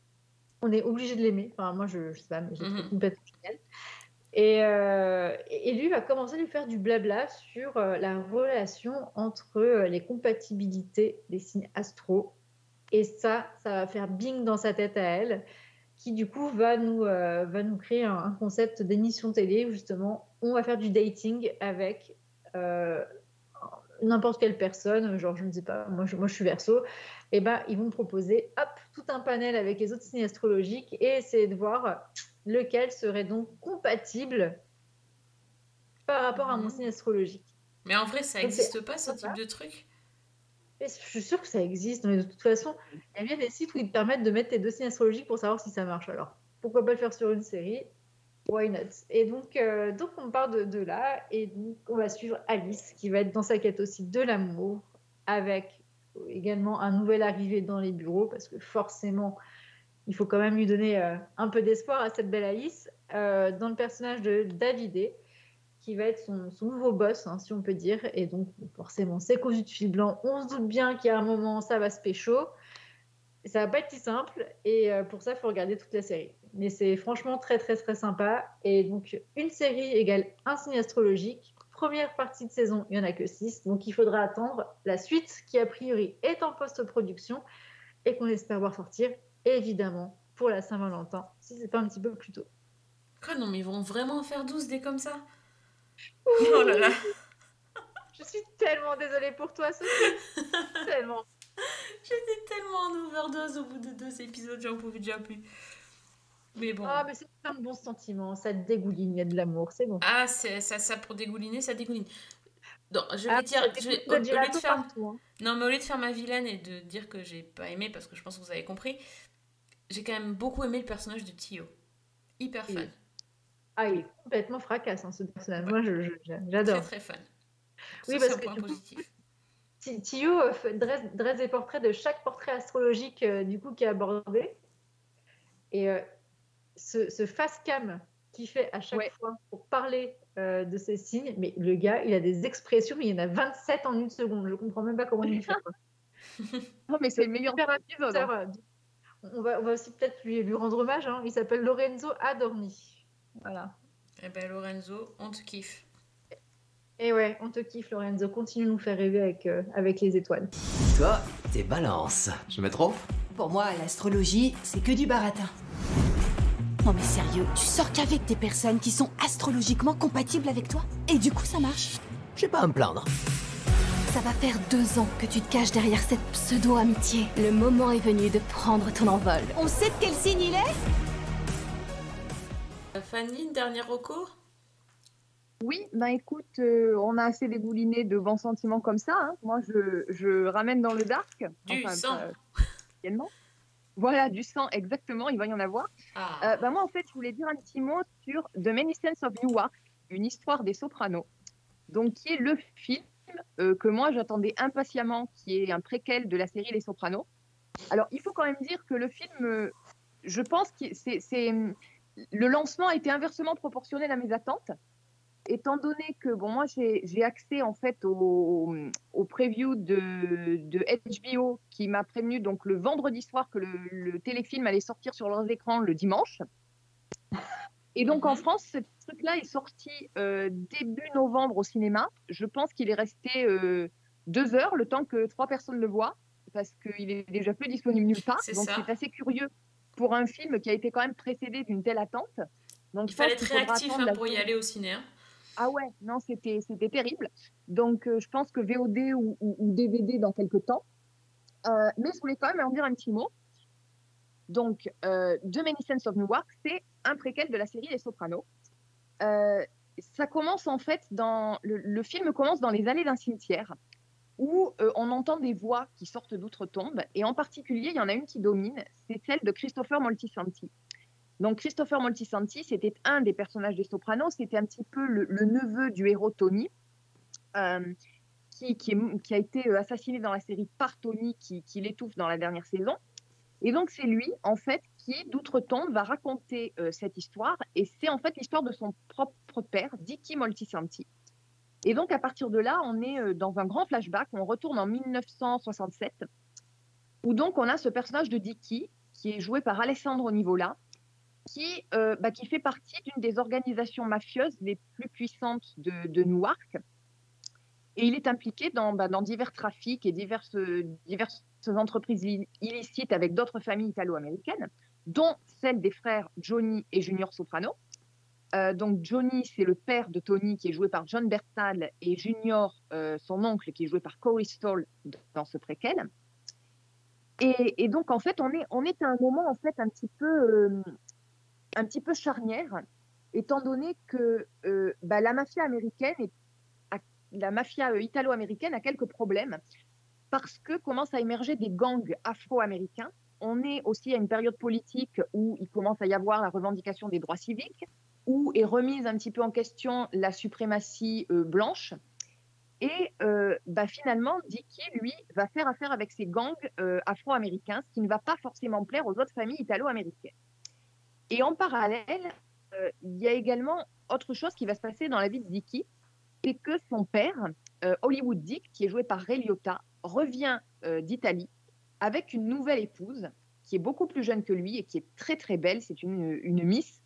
on est obligé de l'aimer. Enfin, moi, je, je sais pas, mais je le trouve complètement génial. Et, euh, et lui va commencer à lui faire du blabla sur euh, la relation entre euh, les compatibilités des signes astro. Et ça, ça va faire bing dans sa tête à elle, qui du coup va nous, va nous créer un, concept d'émission télé où justement on va faire du dating avec n'importe quelle personne, genre je ne sais pas, moi je, suis verso, et ben ils vont me proposer hop tout un panel avec les autres signes astrologiques et essayer de voir lequel serait donc compatible par rapport à mon signe astrologique. Mais en vrai, ça n'existe pas ce type de truc? Mais je suis sûre que ça existe, mais de toute façon, il y a bien des sites où ils te permettent de mettre tes deux signes astrologiques pour savoir si ça marche. Alors, pourquoi pas le faire sur une série? Why not? Et donc, euh, donc on part de, de là, et donc on va suivre Alice, qui va être dans sa quête aussi de l'amour, avec également un nouvel arrivé dans les bureaux, parce que forcément, il faut quand même lui donner euh, un peu d'espoir à cette belle Alice, euh, dans le personnage de Davidé, qui va être son, nouveau boss, hein, si on peut dire. Et donc, forcément, c'est cousu de fil blanc. On se doute bien qu'à un moment, ça va se pécho. Ça va pas être si simple. Et euh, pour ça, il faut regarder toute la série. Mais c'est franchement très, très, très sympa. Et donc, une série égale un signe astrologique. Première partie de saison, il n'y en a que six. Donc, il faudra attendre la suite qui, a priori, est en post-production et qu'on espère voir sortir, évidemment, pour la Saint-Valentin, si c'est pas un petit peu plus tôt. Quoi, non, mais ils vont vraiment en faire 12 des comme ça? Oh là là Je suis tellement désolée pour toi, Sophie. tellement. J'étais tellement en overdose au bout de deux épisodes, j'en pouvais déjà plus. Mais bon. Ah, mais c'est plein de bons sentiments, ça dégouline, il y a de l'amour, c'est bon. Ah, c'est ça, ça pour dégouliner, ça dégouline. Non, je vais Ah, dire, je vais- au, au lieu de faire, partout, hein. non, mais au lieu de faire ma vilaine et de dire que j'ai pas aimé, parce que je pense que vous avez compris, j'ai quand même beaucoup aimé le personnage de Tio. Hyper fan. Ah, il est complètement fracasse, hein, ce personnage. Moi, je- je- j'adore. Très très fan. Oui, parce c'est un que point coup, positif. Ti- Tio euh, dresse, dresse des portraits de chaque portrait astrologique euh, du coup qui est abordé. Et euh, ce, ce face cam qu'il fait à chaque fois pour parler euh, de ces signes, mais le gars, il a des expressions, mais il y en a 27 en une seconde. Je comprends même pas comment il fait. Non, mais c'est le meilleur Super On va, on va aussi peut-être lui, lui rendre hommage. hein. Il s'appelle Lorenzo Adorni. Voilà. Eh ben Lorenzo, on te kiffe. Et ouais, on te kiffe, Lorenzo. Continue de nous faire rêver avec, euh, avec les étoiles. Toi, t'es balance. Je me trompe Pour moi, l'astrologie, c'est que du baratin. Non mais sérieux, tu sors qu'avec des personnes qui sont astrologiquement compatibles avec toi Et du coup, ça marche J'ai pas à me plaindre. Ça va faire deux ans que tu te caches derrière cette pseudo-amitié. Le moment est venu de prendre ton envol. On sait de quel signe il est? Euh, Fanny, dernier recours? Oui, ben écoute, euh, on a assez dégouliné de bons sentiments comme ça. hein. Moi, je, je ramène dans le dark. Du Enfin, sang. euh. Voilà, du sang, exactement, il va y en avoir. Ah. Euh, ben moi, en fait, je voulais dire un petit mot sur The Many Saints of Newark, une histoire des sopranos, donc qui est le film euh, que moi j'attendais impatiemment, qui est un préquel de la série Les Sopranos. Alors, il faut quand même dire que le film, euh, je pense que c'est, le lancement a été inversement proportionnel à mes attentes, étant donné que bon, moi j'ai, j'ai accès en fait au, au preview de, de HBO qui m'a prévenu donc le vendredi soir que le téléfilm allait sortir sur leurs écrans le dimanche. Et donc en France, ce truc-là est sorti euh, début novembre au cinéma. Je pense qu'il est resté euh, deux heures, le temps que trois personnes le voient, parce qu'il est déjà plus disponible nulle part. Donc c'est assez curieux pour un film qui a été quand même précédé d'une telle attente. Donc, Il fallait être réactif hein, pour y aller au ciné. hein. Ah ouais, non, c'était terrible. Donc, euh, je pense que VOD ou, ou- ou DVD dans quelques temps. Mais je voulais quand même en dire un petit mot. Donc, euh, The Many Saints of Newark, c'est un préquel de la série Les Sopranos. Euh, ça commence en fait dans. Le, film commence dans les allées d'un cimetière où euh, on entend des voix qui sortent d'outre-tombe. Et en particulier, il y en a une qui domine, c'est celle de Christopher Moltisanti. Donc Christopher Moltisanti, c'était un des personnages des Sopranos, c'était un petit peu le, neveu du héros Tony, euh, qui, qui a été assassiné dans la série par Tony, qui, qui l'étouffe dans la dernière saison. Et donc c'est lui, en fait, qui d'outre-tombe va raconter euh, cette histoire, et c'est en fait l'histoire de son propre père, Dicky Moltisanti. Et donc à partir de là, on est euh, dans un grand flashback, on retourne en 1967, où donc on a ce personnage de Dicky, qui est joué par Alessandro Nivola, qui, euh, bah, qui fait partie d'une des organisations mafieuses les plus puissantes de, de Newark. Et il est impliqué dans, bah, divers trafics et diverses, diverses entreprises li- illicites avec d'autres familles italo-américaines, dont celle des frères Johnny et Junior Soprano. Euh, donc Johnny, c'est le père de Tony, qui est joué par John Bertal, et Junior, euh, son oncle, qui est joué par Corey Stoll dans ce préquel. Et, donc, en fait, on est, on est à un moment, en fait, un petit peu, euh, un petit peu charnière, étant donné que bah, la mafia américaine, et la mafia italo-américaine a quelques problèmes, parce que commencent à émerger des gangs afro-américains. On est aussi à une période politique où il commence à y avoir la revendication des droits civiques, où est remise un petit peu en question la suprématie euh, blanche. Et euh, bah, finalement, Dicky, lui, va faire affaire avec ces gangs euh, afro-américains, ce qui ne va pas forcément plaire aux autres familles italo-américaines. Et en parallèle, il y a également autre chose qui va se passer dans la vie de Dicky, c'est que son père, Hollywood Dick, qui est joué par Ray Liotta, revient euh, d'Italie avec une nouvelle épouse qui est beaucoup plus jeune que lui et qui est très très belle. C'est une, une Miss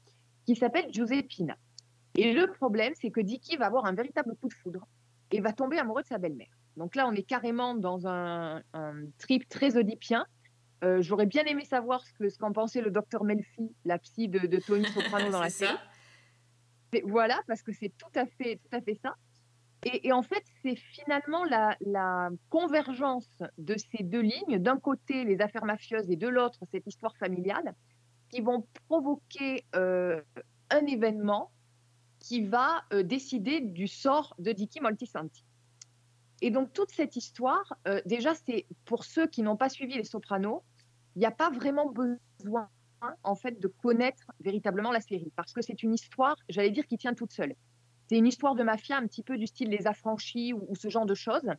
qui s'appelle Giuseppina. Et le problème, c'est que Dicky va avoir un véritable coup de foudre et va tomber amoureux de sa belle-mère. Donc là, on est carrément dans un, un trip très oedipien. Euh, J'aurais bien aimé savoir ce que ce qu'en pensait le docteur Melfi, la psy de, de Tony Soprano dans la ça. série. Voilà, parce que c'est tout à fait, tout à fait ça. Et, en fait, c'est finalement la, la convergence de ces deux lignes, d'un côté les affaires mafieuses et de l'autre cette histoire familiale, qui vont provoquer euh, un événement qui va euh, décider du sort de Dicky Moltisanti. Et donc toute cette histoire, euh, déjà c'est pour ceux qui n'ont pas suivi les Sopranos, il n'y a pas vraiment besoin en fait de connaître véritablement la série parce que c'est une histoire, j'allais dire, qui tient toute seule. C'est une histoire de mafia un petit peu du style Les Affranchis ou, ce genre de choses,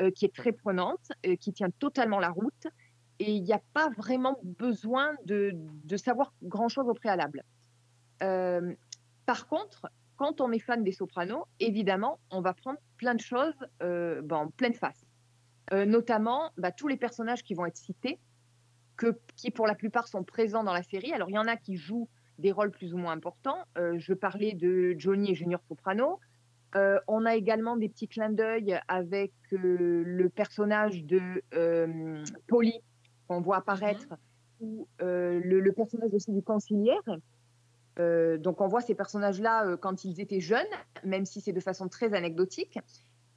euh, qui est très prenante, euh, qui tient totalement la route. Et il n'y a pas vraiment besoin de, savoir grand-chose au préalable. Euh, par contre, quand on est fan des Sopranos, évidemment, on va prendre plein de choses ben, en pleine face. Notamment bah, tous les personnages qui vont être cités, qui pour la plupart sont présents dans la série. Alors il y en a qui jouent des rôles plus ou moins importants. Euh, je parlais de Johnny et Junior Soprano. Euh, on a également des petits clins d'œil avec euh, le personnage de Polly qu'on voit apparaître, ou euh, le, le personnage aussi du conciliaire. Donc on voit ces personnages-là quand ils étaient jeunes, même si c'est de façon très anecdotique.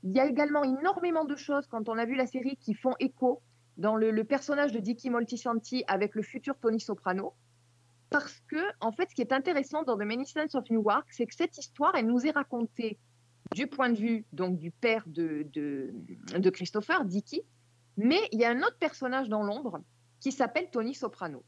Il y a également énormément de choses quand on a vu la série qui font écho dans le, le personnage de Dicky Moltisanti avec le futur Tony Soprano. Parce que, en fait, ce qui est intéressant dans The Many Saints of Newark, c'est que cette histoire, elle nous est racontée du point de vue donc du père de, de, de Christopher, Dicky, mais il y a un autre personnage dans l'ombre qui s'appelle Tony Soprano,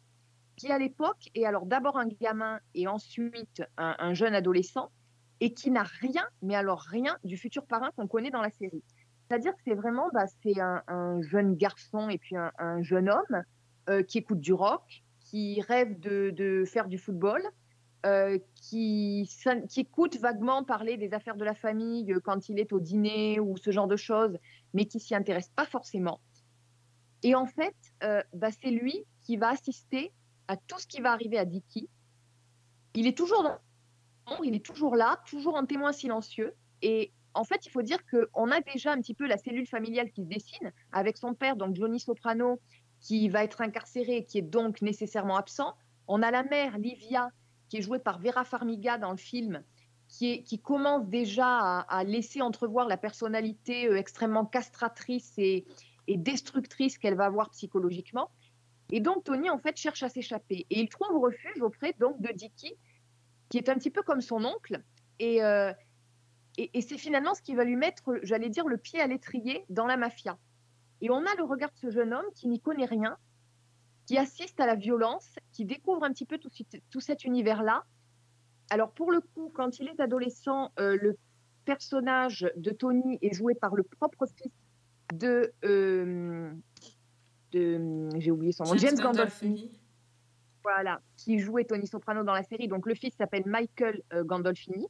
qui à l'époque est alors d'abord un gamin et ensuite un, un jeune adolescent, et qui n'a rien, mais alors rien du futur parrain qu'on connaît dans la série. C'est-à-dire que c'est vraiment, bah, c'est un, un jeune garçon et puis un, un jeune homme euh, qui écoute du rock, qui rêve de, faire du football, euh, qui, écoute vaguement parler des affaires de la famille euh, quand il est au dîner ou ce genre de choses, mais qui s'y intéresse pas forcément. Et en fait, euh, bah, c'est lui qui va assister à tout ce qui va arriver à Dicky. Il est toujours dans il est toujours là, toujours en témoin silencieux. Et en fait, il faut dire qu'on a déjà un petit peu la cellule familiale qui se dessine avec son père, donc Johnny Soprano, qui va être incarcéré qui est donc nécessairement absent. On a la mère, Livia, qui est jouée par Vera Farmiga dans le film, qui, commence déjà à, laisser entrevoir la personnalité euh, extrêmement castratrice et, destructrice qu'elle va avoir psychologiquement. Et donc Tony, en fait, cherche à s'échapper. Et il trouve refuge auprès donc de Dicky, qui est un petit peu comme son oncle. Euh, et c'est finalement ce qui va lui mettre, j'allais dire, le pied à l'étrier dans la mafia. Et on a le regard de ce jeune homme qui n'y connaît rien, qui assiste à la violence, qui découvre un petit peu tout, cet- tout cet univers-là. Alors pour le coup, quand il est adolescent, euh, le personnage de Tony est joué par le propre fils de... euh, de j'ai oublié son nom, James James Gandolfini. Gandolfini. Voilà, qui jouait Tony Soprano dans la série. Donc le fils s'appelle Michael euh, Gandolfini.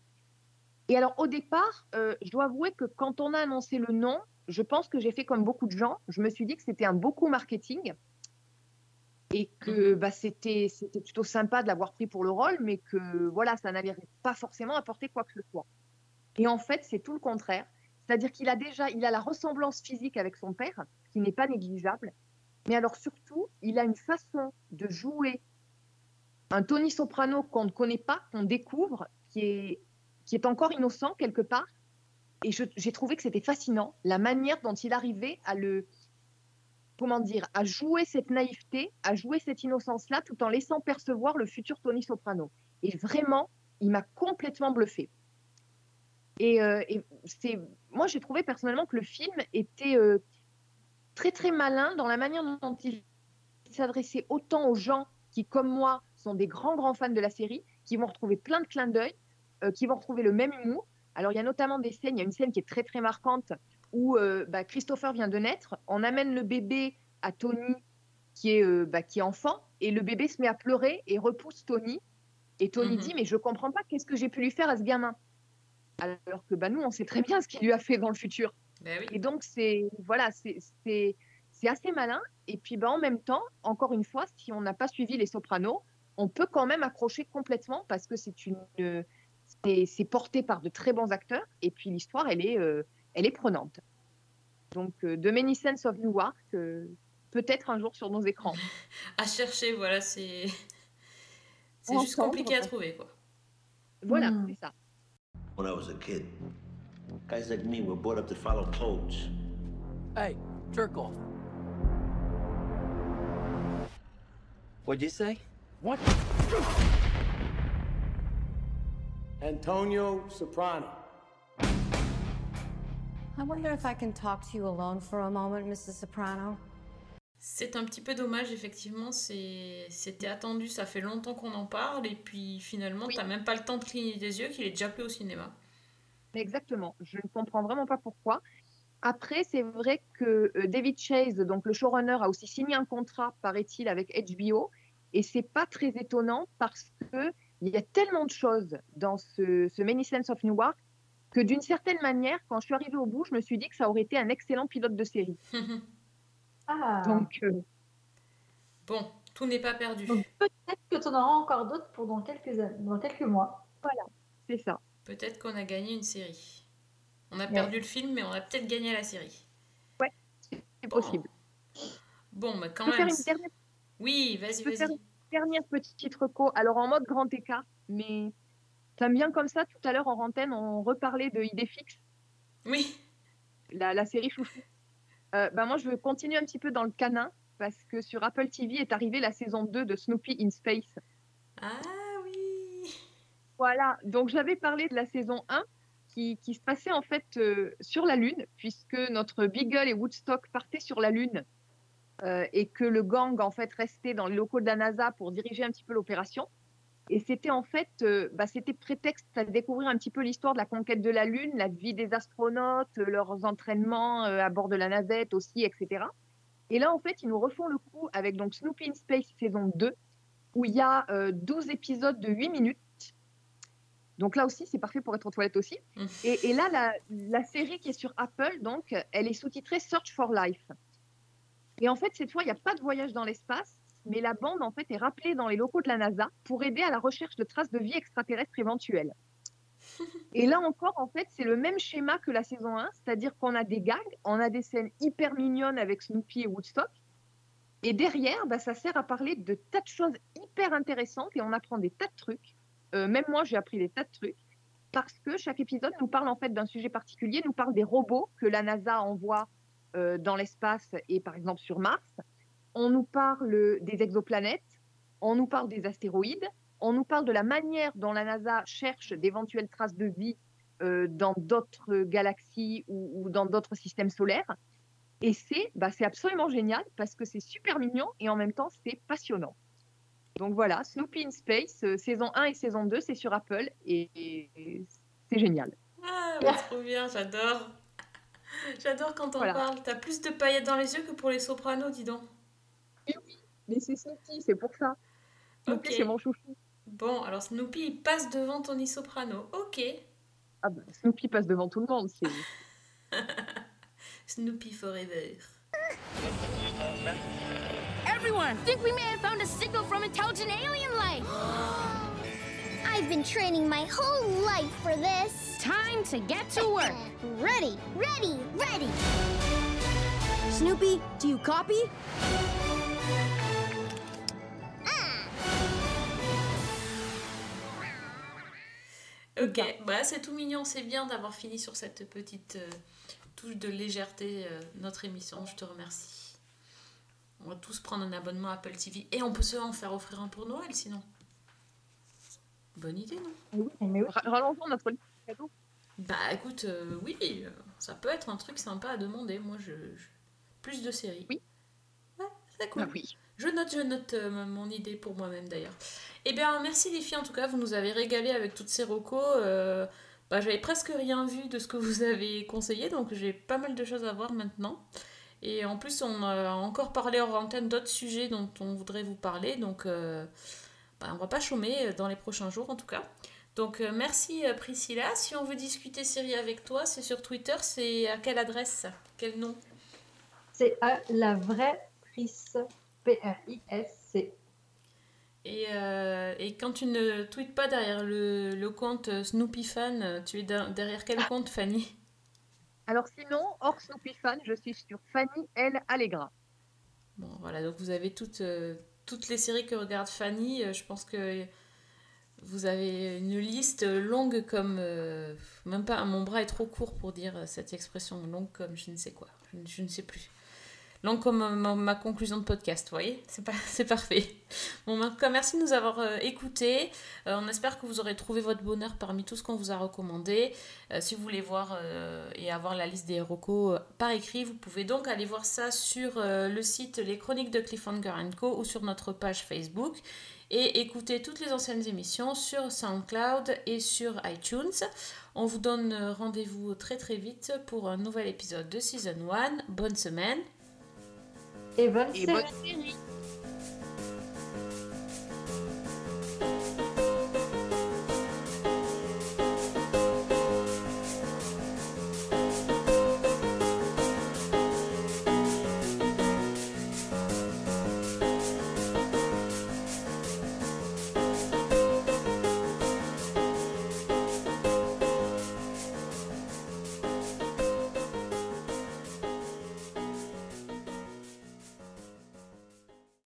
Et alors au départ, euh, je dois avouer que quand on a annoncé le nom, je pense que j'ai fait comme beaucoup de gens. Je me suis dit que c'était un beau coup marketing et que bah, c'était c'était plutôt sympa de l'avoir pris pour le rôle, mais que voilà, ça n'allait pas forcément apporter quoi que ce soit. Et en fait, c'est tout le contraire. C'est-à-dire qu'il a déjà, il a la ressemblance physique avec son père, qui n'est pas négligeable. Mais alors surtout, il a une façon de jouer un Tony Soprano qu'on ne connaît pas, qu'on découvre, qui est, qui est encore innocent quelque part. Et j'ai trouvé que c'était fascinant, la manière dont il arrivait à le, comment dire, à jouer cette naïveté, à jouer cette innocence-là, tout en laissant percevoir le futur Tony Soprano. Et vraiment, il m'a complètement bluffé. Et, euh, c'est, moi, j'ai trouvé personnellement que le film était euh, très très malin dans la manière dont il s'adressait autant aux gens qui, comme moi, sont des grands grands fans de la série, qui vont retrouver plein de clins d'œil, euh, qui vont retrouver le même humour. Alors il y a notamment des scènes, il y a une scène qui est très très marquante où euh, bah, Christopher vient de naître, on amène le bébé à Tony qui est, euh, bah, qui est enfant, et le bébé se met à pleurer et repousse Tony. Et Tony Mhm. dit mais je comprends pas qu'est-ce que j'ai pu lui faire à ce gamin? Alors que bah, nous on sait très bien ce qu'il lui a fait dans le futur. Ben oui. Et donc, c'est voilà, c'est c'est- c'est assez malin. Et puis, ben, en même temps, encore une fois, si on n'a pas suivi les sopranos, on peut quand même accrocher complètement parce que c'est une c'est c'est porté par de très bons acteurs. Et puis, l'histoire, elle est euh, elle est prenante. Donc, euh, The Many Sense of Newark, euh, peut-être un jour sur nos écrans. À chercher, voilà, c'est. C'est Ensemble, juste compliqué à trouver, quoi. Voilà, Hmm. c'est ça. When I was a kid, guys like me were brought up to follow codes. Hey, jerk off. What'd you say? What? Antonio Soprano. I wonder if I can talk to you alone for a moment, Mrs. Soprano. C'est un petit peu dommage, effectivement. c'est- C'était attendu, ça fait longtemps qu'on en parle, et puis finalement, t'as même pas le temps de cligner des yeux qu'il est déjà plus au cinéma. Exactement. Je ne comprends vraiment pas pourquoi. Après, c'est vrai que euh, David Chase, donc le showrunner, a aussi signé un contrat, paraît-il, avec HBO. Et c'est pas très étonnant parce que il y a tellement de choses dans ce, ce Many Saints of Newark que d'une certaine manière, quand je suis arrivée au bout, je me suis dit que ça aurait été un excellent pilote de série. Ah. Donc, euh, Bon, tout n'est pas perdu. Peut-être que tu en auras encore d'autres pour dans quelques, années- dans quelques mois. Voilà, c'est ça. Peut-être qu'on a gagné une série. On a Ouais. perdu le film, mais on a peut-être gagné la série. Ouais, c'est possible. Bon, mais quand Je peux même. faire une dernière Oui, vas-y, vas-y. Dernière petite reco. Alors en mode grand écart, mais t'aimes bien comme ça. Tout à l'heure en antenne, on reparlait de Idéfix, Oui. la, la série chouchou. Euh, bah, moi, je veux continuer un petit peu dans le canin parce que sur Apple TV est arrivée la saison 2 de Snoopy in Space. Ah oui. Voilà, donc j'avais parlé de la saison 1 qui, qui se passait en fait euh, sur la Lune, puisque notre Beagle et Woodstock partaient sur la Lune et que le gang en fait restait dans les locaux de la NASA pour diriger un petit peu l'opération. Et c'était en fait, euh, bah, c'était prétexte à découvrir un petit peu l'histoire de la conquête de la Lune, la vie des astronautes, euh, leurs entraînements euh, à bord de la navette aussi, etc. Et là, en fait, ils nous refont le coup avec donc Snoopy in Space saison 2, où il y a euh, 12 épisodes de 8 minutes. Donc là aussi, c'est parfait pour être aux toilettes aussi. Et, et là, la, la série qui est sur Apple, donc, elle est sous-titrée Search for Life. Et en fait, cette fois, il n'y a pas de voyage dans l'espace, mais la bande, en fait, est rappelée dans les locaux de la NASA pour aider à la recherche de traces de vie extraterrestre éventuelles. Et là encore, en fait, c'est le même schéma que la saison 1, c'est-à-dire qu'on a des gags, on a des scènes hyper mignonnes avec Snoopy et Woodstock. Et derrière, bah, ça sert à parler de tas de choses hyper intéressantes et on apprend des tas de trucs. Euh, même moi, j'ai appris des tas de trucs parce que chaque épisode nous parle en fait d'un sujet particulier, nous parle des robots que la NASA envoie dans l'espace et par exemple sur Mars. On nous parle des exoplanètes, on nous parle des astéroïdes, on nous parle de la manière dont la NASA cherche d'éventuelles traces de vie euh, dans d'autres galaxies ou, dans d'autres systèmes solaires. Et c'est bah, absolument génial parce que c'est super mignon et en même temps c'est passionnant. Donc voilà, Snoopy in Space, euh, saison 1 et saison 2, c'est sur Apple et, c'est génial. Ah, trop bien, j'adore. J'adore quand on Voilà. parle. T'as plus de paillettes dans les yeux que pour les sopranos, dis donc. Mais c'est Snoopy, c'est pour ça. Snoopy, Ok. c'est mon chouchou. Bon, alors Snoopy, il passe devant Tony Soprano. Ok. Ah bah, Snoopy passe devant tout le monde. c'est- Snoopy forever. Everyone! Think we may have found a signal from intelligent alien life! I've been training my whole life for this. Time to get to work. ready, ready, ready! Snoopy, do you copy? Ok, bah c'est tout mignon, c'est bien d'avoir fini sur cette petite euh, touche de légèreté euh, notre émission, je te remercie. On va tous prendre un abonnement Apple TV et on peut se en faire offrir un pour Noël sinon. Bonne idée, non? Ra- Rallongeons notre liste de cadeaux. Bah écoute, euh, oui, euh, ça peut être un truc sympa à demander. Moi, je, je- plus de séries. Oui. Ouais, c'est cool. Ah oui. Je note, je note euh, mon idée pour moi-même d'ailleurs. Eh bien, merci les filles, en tout cas, vous nous avez régalé avec toutes ces recos. Euh, bah, J'avais presque rien vu de ce que vous avez conseillé, donc j'ai pas mal de choses à voir maintenant. Et en plus, on a encore parlé hors antenne d'autres sujets dont on voudrait vous parler, donc euh, bah, on va pas chômer dans les prochains jours en tout cas. Donc euh, merci euh, Priscilla. Si on veut discuter série avec toi, c'est sur Twitter, c'est à quelle adresse? Quel nom? C'est à la vraie Pris. P-R-I-S-C. Et, euh, et quand tu ne tweets pas derrière le, le compte euh, Snoopy Fan, euh, tu es de- derrière quel compte, Fanny? Alors sinon, hors Snoopy fan, je suis sur Fanny L. Allegra. Bon, voilà, donc vous avez toutes, euh, toutes les séries que regarde Fanny. euh, je pense que vous avez une liste longue comme. euh, même pas, mon bras est trop court pour dire cette expression, longue comme je ne sais quoi. Je ne sais plus. Longue comme euh, ma, conclusion de podcast, vous voyez C'est pas- c'est parfait. Bon, en tout cas, merci de nous avoir euh, écoutés. Euh, on espère que vous aurez trouvé votre bonheur parmi tout ce qu'on vous a recommandé. Si vous voulez voir et avoir la liste des recos par écrit, vous pouvez donc aller voir ça sur le site Les Chroniques de Cliffhanger Co ou sur notre page Facebook et écouter toutes les anciennes émissions sur SoundCloud et sur iTunes. On vous donne rendez-vous très très vite pour un nouvel épisode de Season 1. Bonne semaine et bonne et série.